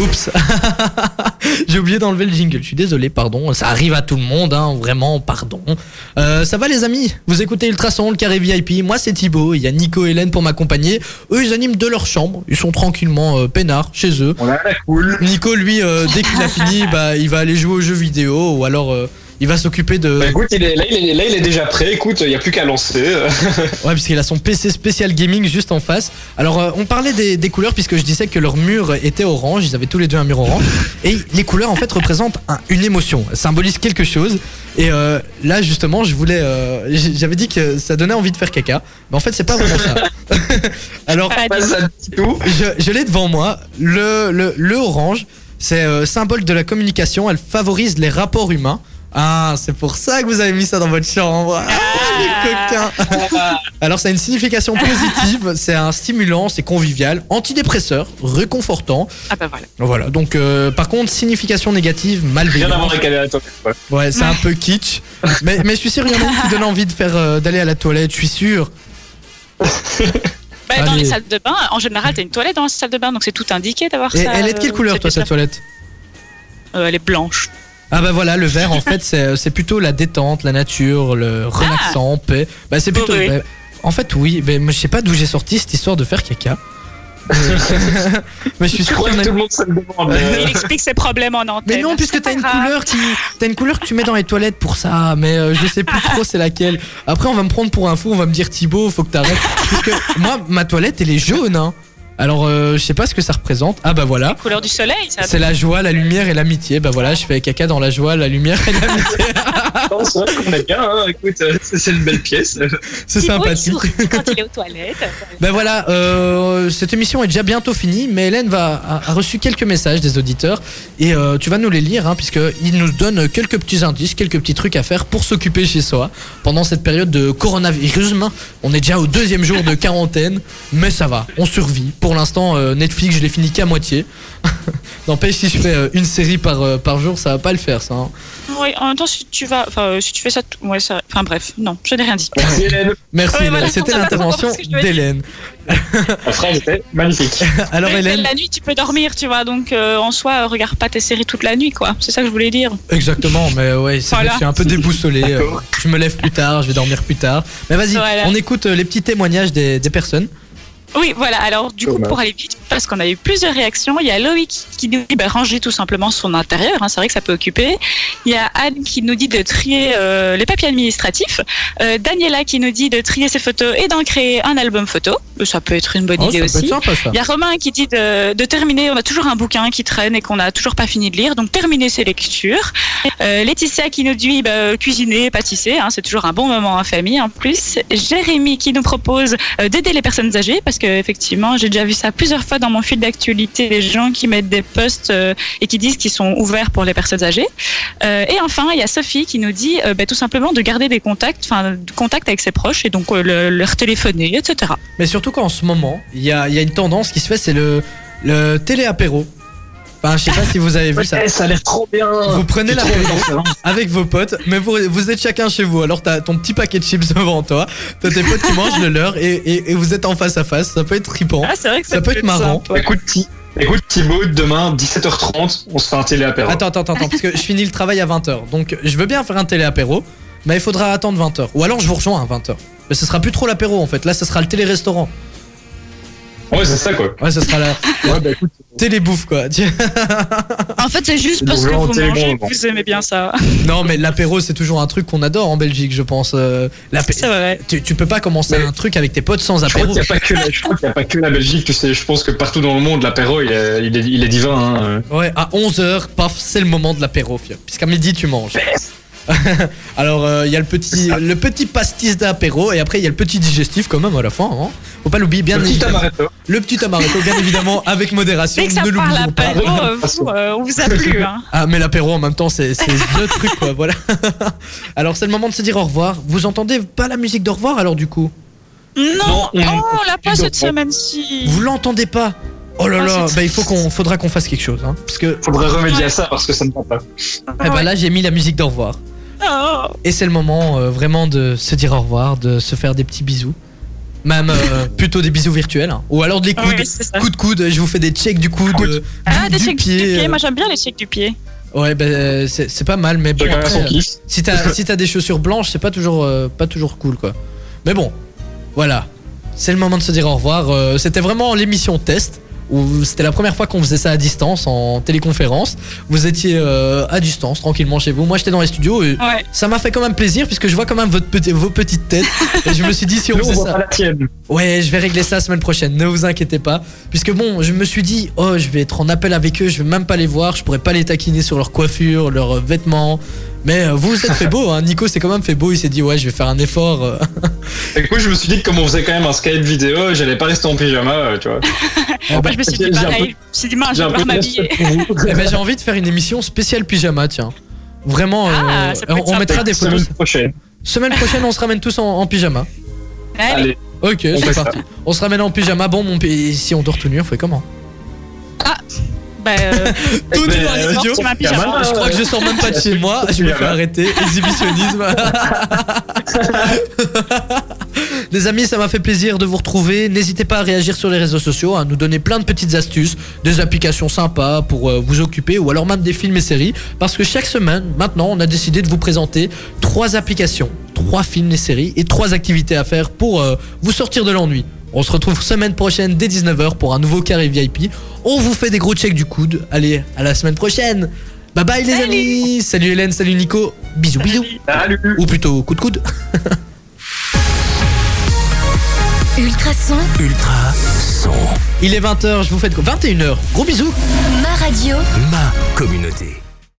Oups. J'ai oublié d'enlever le jingle. Je suis désolé, pardon. Ça arrive à tout le monde, hein, vraiment, pardon. Euh, ça va les amis? Vous écoutez Ultrason, le carré VIP. Moi c'est Thibaut. Il y a Nico et Hélène pour m'accompagner. Eux ils animent de leur chambre. Ils sont tranquillement euh, peinards chez eux. On a la cool. Nico lui, euh, dès qu'il a fini, bah il va aller jouer aux jeux vidéo ou alors euh, il va s'occuper de. Bah, écoute, il est, là, il est, là, il est déjà prêt. Écoute, il n'y a plus qu'à lancer. Ouais, parce qu'il a son PC spécial gaming juste en face. Alors, euh, on parlait des, des couleurs puisque je disais que leur mur était orange. Ils avaient tous les deux un mur orange. Et les couleurs, en fait, représentent un- une émotion, symbolisent quelque chose. Et euh, là, justement, je voulais. euh, J'avais dit que ça donnait envie de faire caca. Mais en fait, c'est pas vraiment ça. Alors, Pas Pas du- ça du tout. je, je l'ai devant moi. Le, le, le orange, c'est euh, symbole de la communication. Elle favorise les rapports humains. Ah, c'est pour ça que vous avez mis ça dans votre chambre. Ah, les coquins. Alors, ça a une signification positive. C'est un stimulant, c'est convivial, antidépresseur, réconfortant. Ah bah voilà. Voilà. Donc, euh, par contre, signification négative, Rien à voir avec aller à la toilette. Ouais, c'est un peu kitsch. Mais, mais je suis sûr, il y en a une qui donne envie de faire euh, d'aller à la toilette. Je suis sûr. Bah, dans les salles de bain, en général, t'as une toilette dans la salle de bain, donc c'est tout indiqué d'avoir Et ça. elle est de quelle euh, couleur, toi, ta toilette? Euh, Elle est blanche. Ah bah voilà, le vert en fait c'est c'est plutôt la détente, la nature, le relaxant, paix. Bah c'est plutôt. Ah. Oui, oui. bah, en fait oui, mais je sais pas d'où j'ai sorti cette histoire de faire caca. mais je suis sûr que tout le monde se le demande. mais- Il explique ses problèmes en antenne. Mais non, puisque C'est t'as une grave. couleur qui, t'as une couleur que tu mets dans les toilettes pour ça, mais euh, je sais plus trop c'est laquelle. Après on va me prendre pour un fou, on va me dire Thibaut, faut que t'arrêtes. Puisque moi ma toilette elle est jaune, hein. Alors euh, je sais pas ce que ça représente. Ah bah voilà. Couleur du soleil, ça. C'est la joie, la lumière et l'amitié. Bah voilà, je fais caca dans la joie, la lumière et l'amitié. C'est vrai qu'on est bien. hein. Écoute, euh, c'est une belle pièce. C'est il sympathique. quand il est aux toilettes. Ben voilà, euh, cette émission est déjà bientôt finie, mais Hélène va, a, a reçu quelques messages des auditeurs et euh, tu vas nous les lire, hein, puisqu'ils nous donnent quelques petits indices, quelques petits trucs à faire pour s'occuper chez soi pendant cette période de coronavirus. On est déjà au deuxième jour de quarantaine, mais ça va, on survit. Pour l'instant, euh, Netflix, je l'ai fini qu'à moitié. N'empêche, si je fais euh, une série par, euh, par jour, ça va pas le faire, ça. hein. Oui, en même temps, si tu vas, enfin, euh, si tu fais ça, t- ouais, ça, enfin bref, non, je n'ai rien dit. Merci Hélène. Merci, Ouais, Hélène. voilà, c'était ça va l'intervention ce que je d'Hélène. La phrase était magnifique. Alors, Mais Hélène, La nuit, tu peux dormir, tu vois, donc euh, en soi, euh, regarde pas tes séries toute la nuit, quoi. C'est ça que je voulais dire. Exactement, mais ouais, c'est vrai Voilà. que je suis un peu déboussolé. euh, je me lève plus tard, je vais dormir plus tard. Mais vas-y, Voilà. on écoute euh, les petits témoignages des, des personnes. Oui, voilà. Alors, du coup, pour aller vite, parce qu'on a eu plusieurs réactions, il y a Loïc qui nous dit bah, ranger tout simplement son intérieur. hein, c'est vrai que ça peut occuper. Il y a Anne qui nous dit de trier euh, les papiers administratifs. Euh, Daniela qui nous dit de trier ses photos et d'en créer un album photo. Ça peut être une bonne Oh, idée ça peut aussi. être sympa ça. Il y a Romain qui dit de, de terminer. On a toujours un bouquin qui traîne et qu'on n'a toujours pas fini de lire, donc terminer ses lectures. Euh, Laetitia qui nous dit bah, cuisiner, pâtisser, hein, c'est toujours un bon moment en famille en plus. Jérémy qui nous propose euh, d'aider les personnes âgées parce que effectivement j'ai déjà vu ça plusieurs fois dans mon fil d'actualité, des gens qui mettent des posts euh, et qui disent qu'ils sont ouverts pour les personnes âgées. Euh, et enfin il y a Sophie qui nous dit euh, bah, tout simplement de garder des contacts, enfin contact avec ses proches et donc le- leur téléphoner, etc. Mais surtout qu'en ce moment, il y a, il y a une tendance qui se fait, c'est le, le télé-apéro. Enfin, je sais pas si vous avez vu ça. Ouais, ça a l'air trop bien. Vous prenez l'apéro bien. avec vos potes, mais vous, vous êtes chacun chez vous. Alors t'as ton petit paquet de chips devant toi, t'as tes potes qui mangent le leur et, et- et vous êtes en face à face. Ça peut être trippant. Ah, c'est vrai que Ça peut être marrant. Écoute, écoute, Thibaut, demain, 17h30, on se fait un télé-apéro. Attends, attends, attends, attends, parce que je finis le travail à 20h. Donc je veux bien faire un télé-apéro, mais il faudra attendre 20h. Ou alors je vous rejoins à 20h. Mais ce sera plus trop l'apéro en fait. Là, ce sera le télé-restaurant. Ouais, c'est ça, quoi. Ouais, ce sera la Ouais, bah écoute, télé-bouffe quoi. En fait, c'est juste parce que vous mangez bon, vous aimez bien ça. non, mais l'apéro, c'est toujours un truc qu'on adore en Belgique, je pense. Euh, C'est vrai. tu, tu peux pas commencer Mais- un truc avec tes potes sans je crois apéro. qu'il n'y a, pas que la- je crois qu'il y a pas que la Belgique, tu sais. Je pense que partout dans le monde, l'apéro, il est, il est, il est divin. Hein. Ouais, à 11h, paf, c'est le moment de l'apéro. Puisqu'à midi, tu manges. Alors, euh, il y a le petit, le petit pastis d'apéro et après, il y a le petit digestif quand même à la fin. hein. Faut pas l'oublier, bien Le petit évidemment. amaretto. Le petit amaretto, bien évidemment, avec modération. Dès que ça ne parle l'oublions pas. apéro, euh, vous, euh, on vous a plu. Hein. Ah, mais l'apéro en même temps, c'est the truc, quoi. Voilà. Alors, c'est le moment de se dire au revoir. Vous entendez pas la musique d'au revoir, alors, du coup? Non, Non, on- oh, la pas cette semaine-ci. Vous l'entendez pas? Oh là là, Ensuite- bah il faut qu'on, faudra qu'on fasse quelque chose, hein, parce que Faudrait remédier à ça parce que ça ne va pas. eh ben là j'ai mis la musique d'au revoir. Oh. Et c'est le moment euh, vraiment de se dire au revoir, de se faire des petits bisous. Même euh, plutôt des bisous virtuels. hein. Ou alors de les coudes. Oui, c'est ça. Coup de coude, je vous fais des checks du coude. euh, Ah, du, des du checks pied. du pied. Moi, j'aime bien les checks du pied. Ouais, ben c'est c'est pas mal, mais bon, Chacun a après, son kiff. si t'as si t'as des chaussures blanches, c'est pas toujours euh, pas toujours cool quoi. Mais bon, voilà, c'est le moment de se dire au revoir. Euh, C'était vraiment l'émission test où c'était la première fois qu'on faisait ça à distance en téléconférence. Vous étiez euh, à distance tranquillement chez vous. Moi j'étais dans les studios et Ouais. ça m'a fait quand même plaisir puisque je vois quand même votre petit, vos petites têtes et je me suis dit si on faisait voit ça. pas la tienne. Ouais, je vais régler ça la semaine prochaine, ne vous inquiétez pas. Puisque bon, je me suis dit, oh, je vais être en appel avec eux, je vais même pas les voir, je pourrais pas les taquiner sur leur coiffure, leurs vêtements. Mais euh, vous vous êtes fait beau, hein. Nico s'est quand même fait beau, il s'est dit, ouais, je vais faire un effort. euh. Et du coup, je me suis dit que comme on faisait quand même un Skype vidéo, j'allais pas rester en pyjama, euh, tu vois. Moi, je me suis dit J'ai un pareil. peu- Je me suis dit, mince, je J'ai vais m'habiller. Eh ben, j'ai envie de faire une émission spéciale pyjama, tiens. Vraiment, Ah, euh, on, mettra des photos. Semaine prochaine. Semaine prochaine, on se ramène tous en, en pyjama. Allez. Ok, On c'est fait ça. parti. On se ramène en pyjama. Bon, mon si on dort tout nu, on fait comment? Bah, euh, Tout nu dans. Je crois que je sors même pas de chez moi, je me fais arrêter. Exhibitionnisme. Les amis, ça m'a fait plaisir de vous retrouver. N'hésitez pas à réagir sur les réseaux sociaux, à nous donner plein de petites astuces, des applications sympas pour euh, vous occuper, ou alors même des films et séries. Parce que chaque semaine, maintenant, on a décidé de vous présenter trois applications, trois films et séries et trois activités à faire pour euh, vous sortir de l'ennui. On se retrouve semaine prochaine dès 19h pour un nouveau carré VIP. On vous fait des gros checks du coude. Allez, à la semaine prochaine. Bye bye les Salut. amis. Salut Hélène, salut Nico. Bisous bisous. salut. Ou plutôt coup de coude. Ultrason, Ultra son. Il est 20h, je vous fais de... 21h. Gros bisous. ma radio. Ma communauté.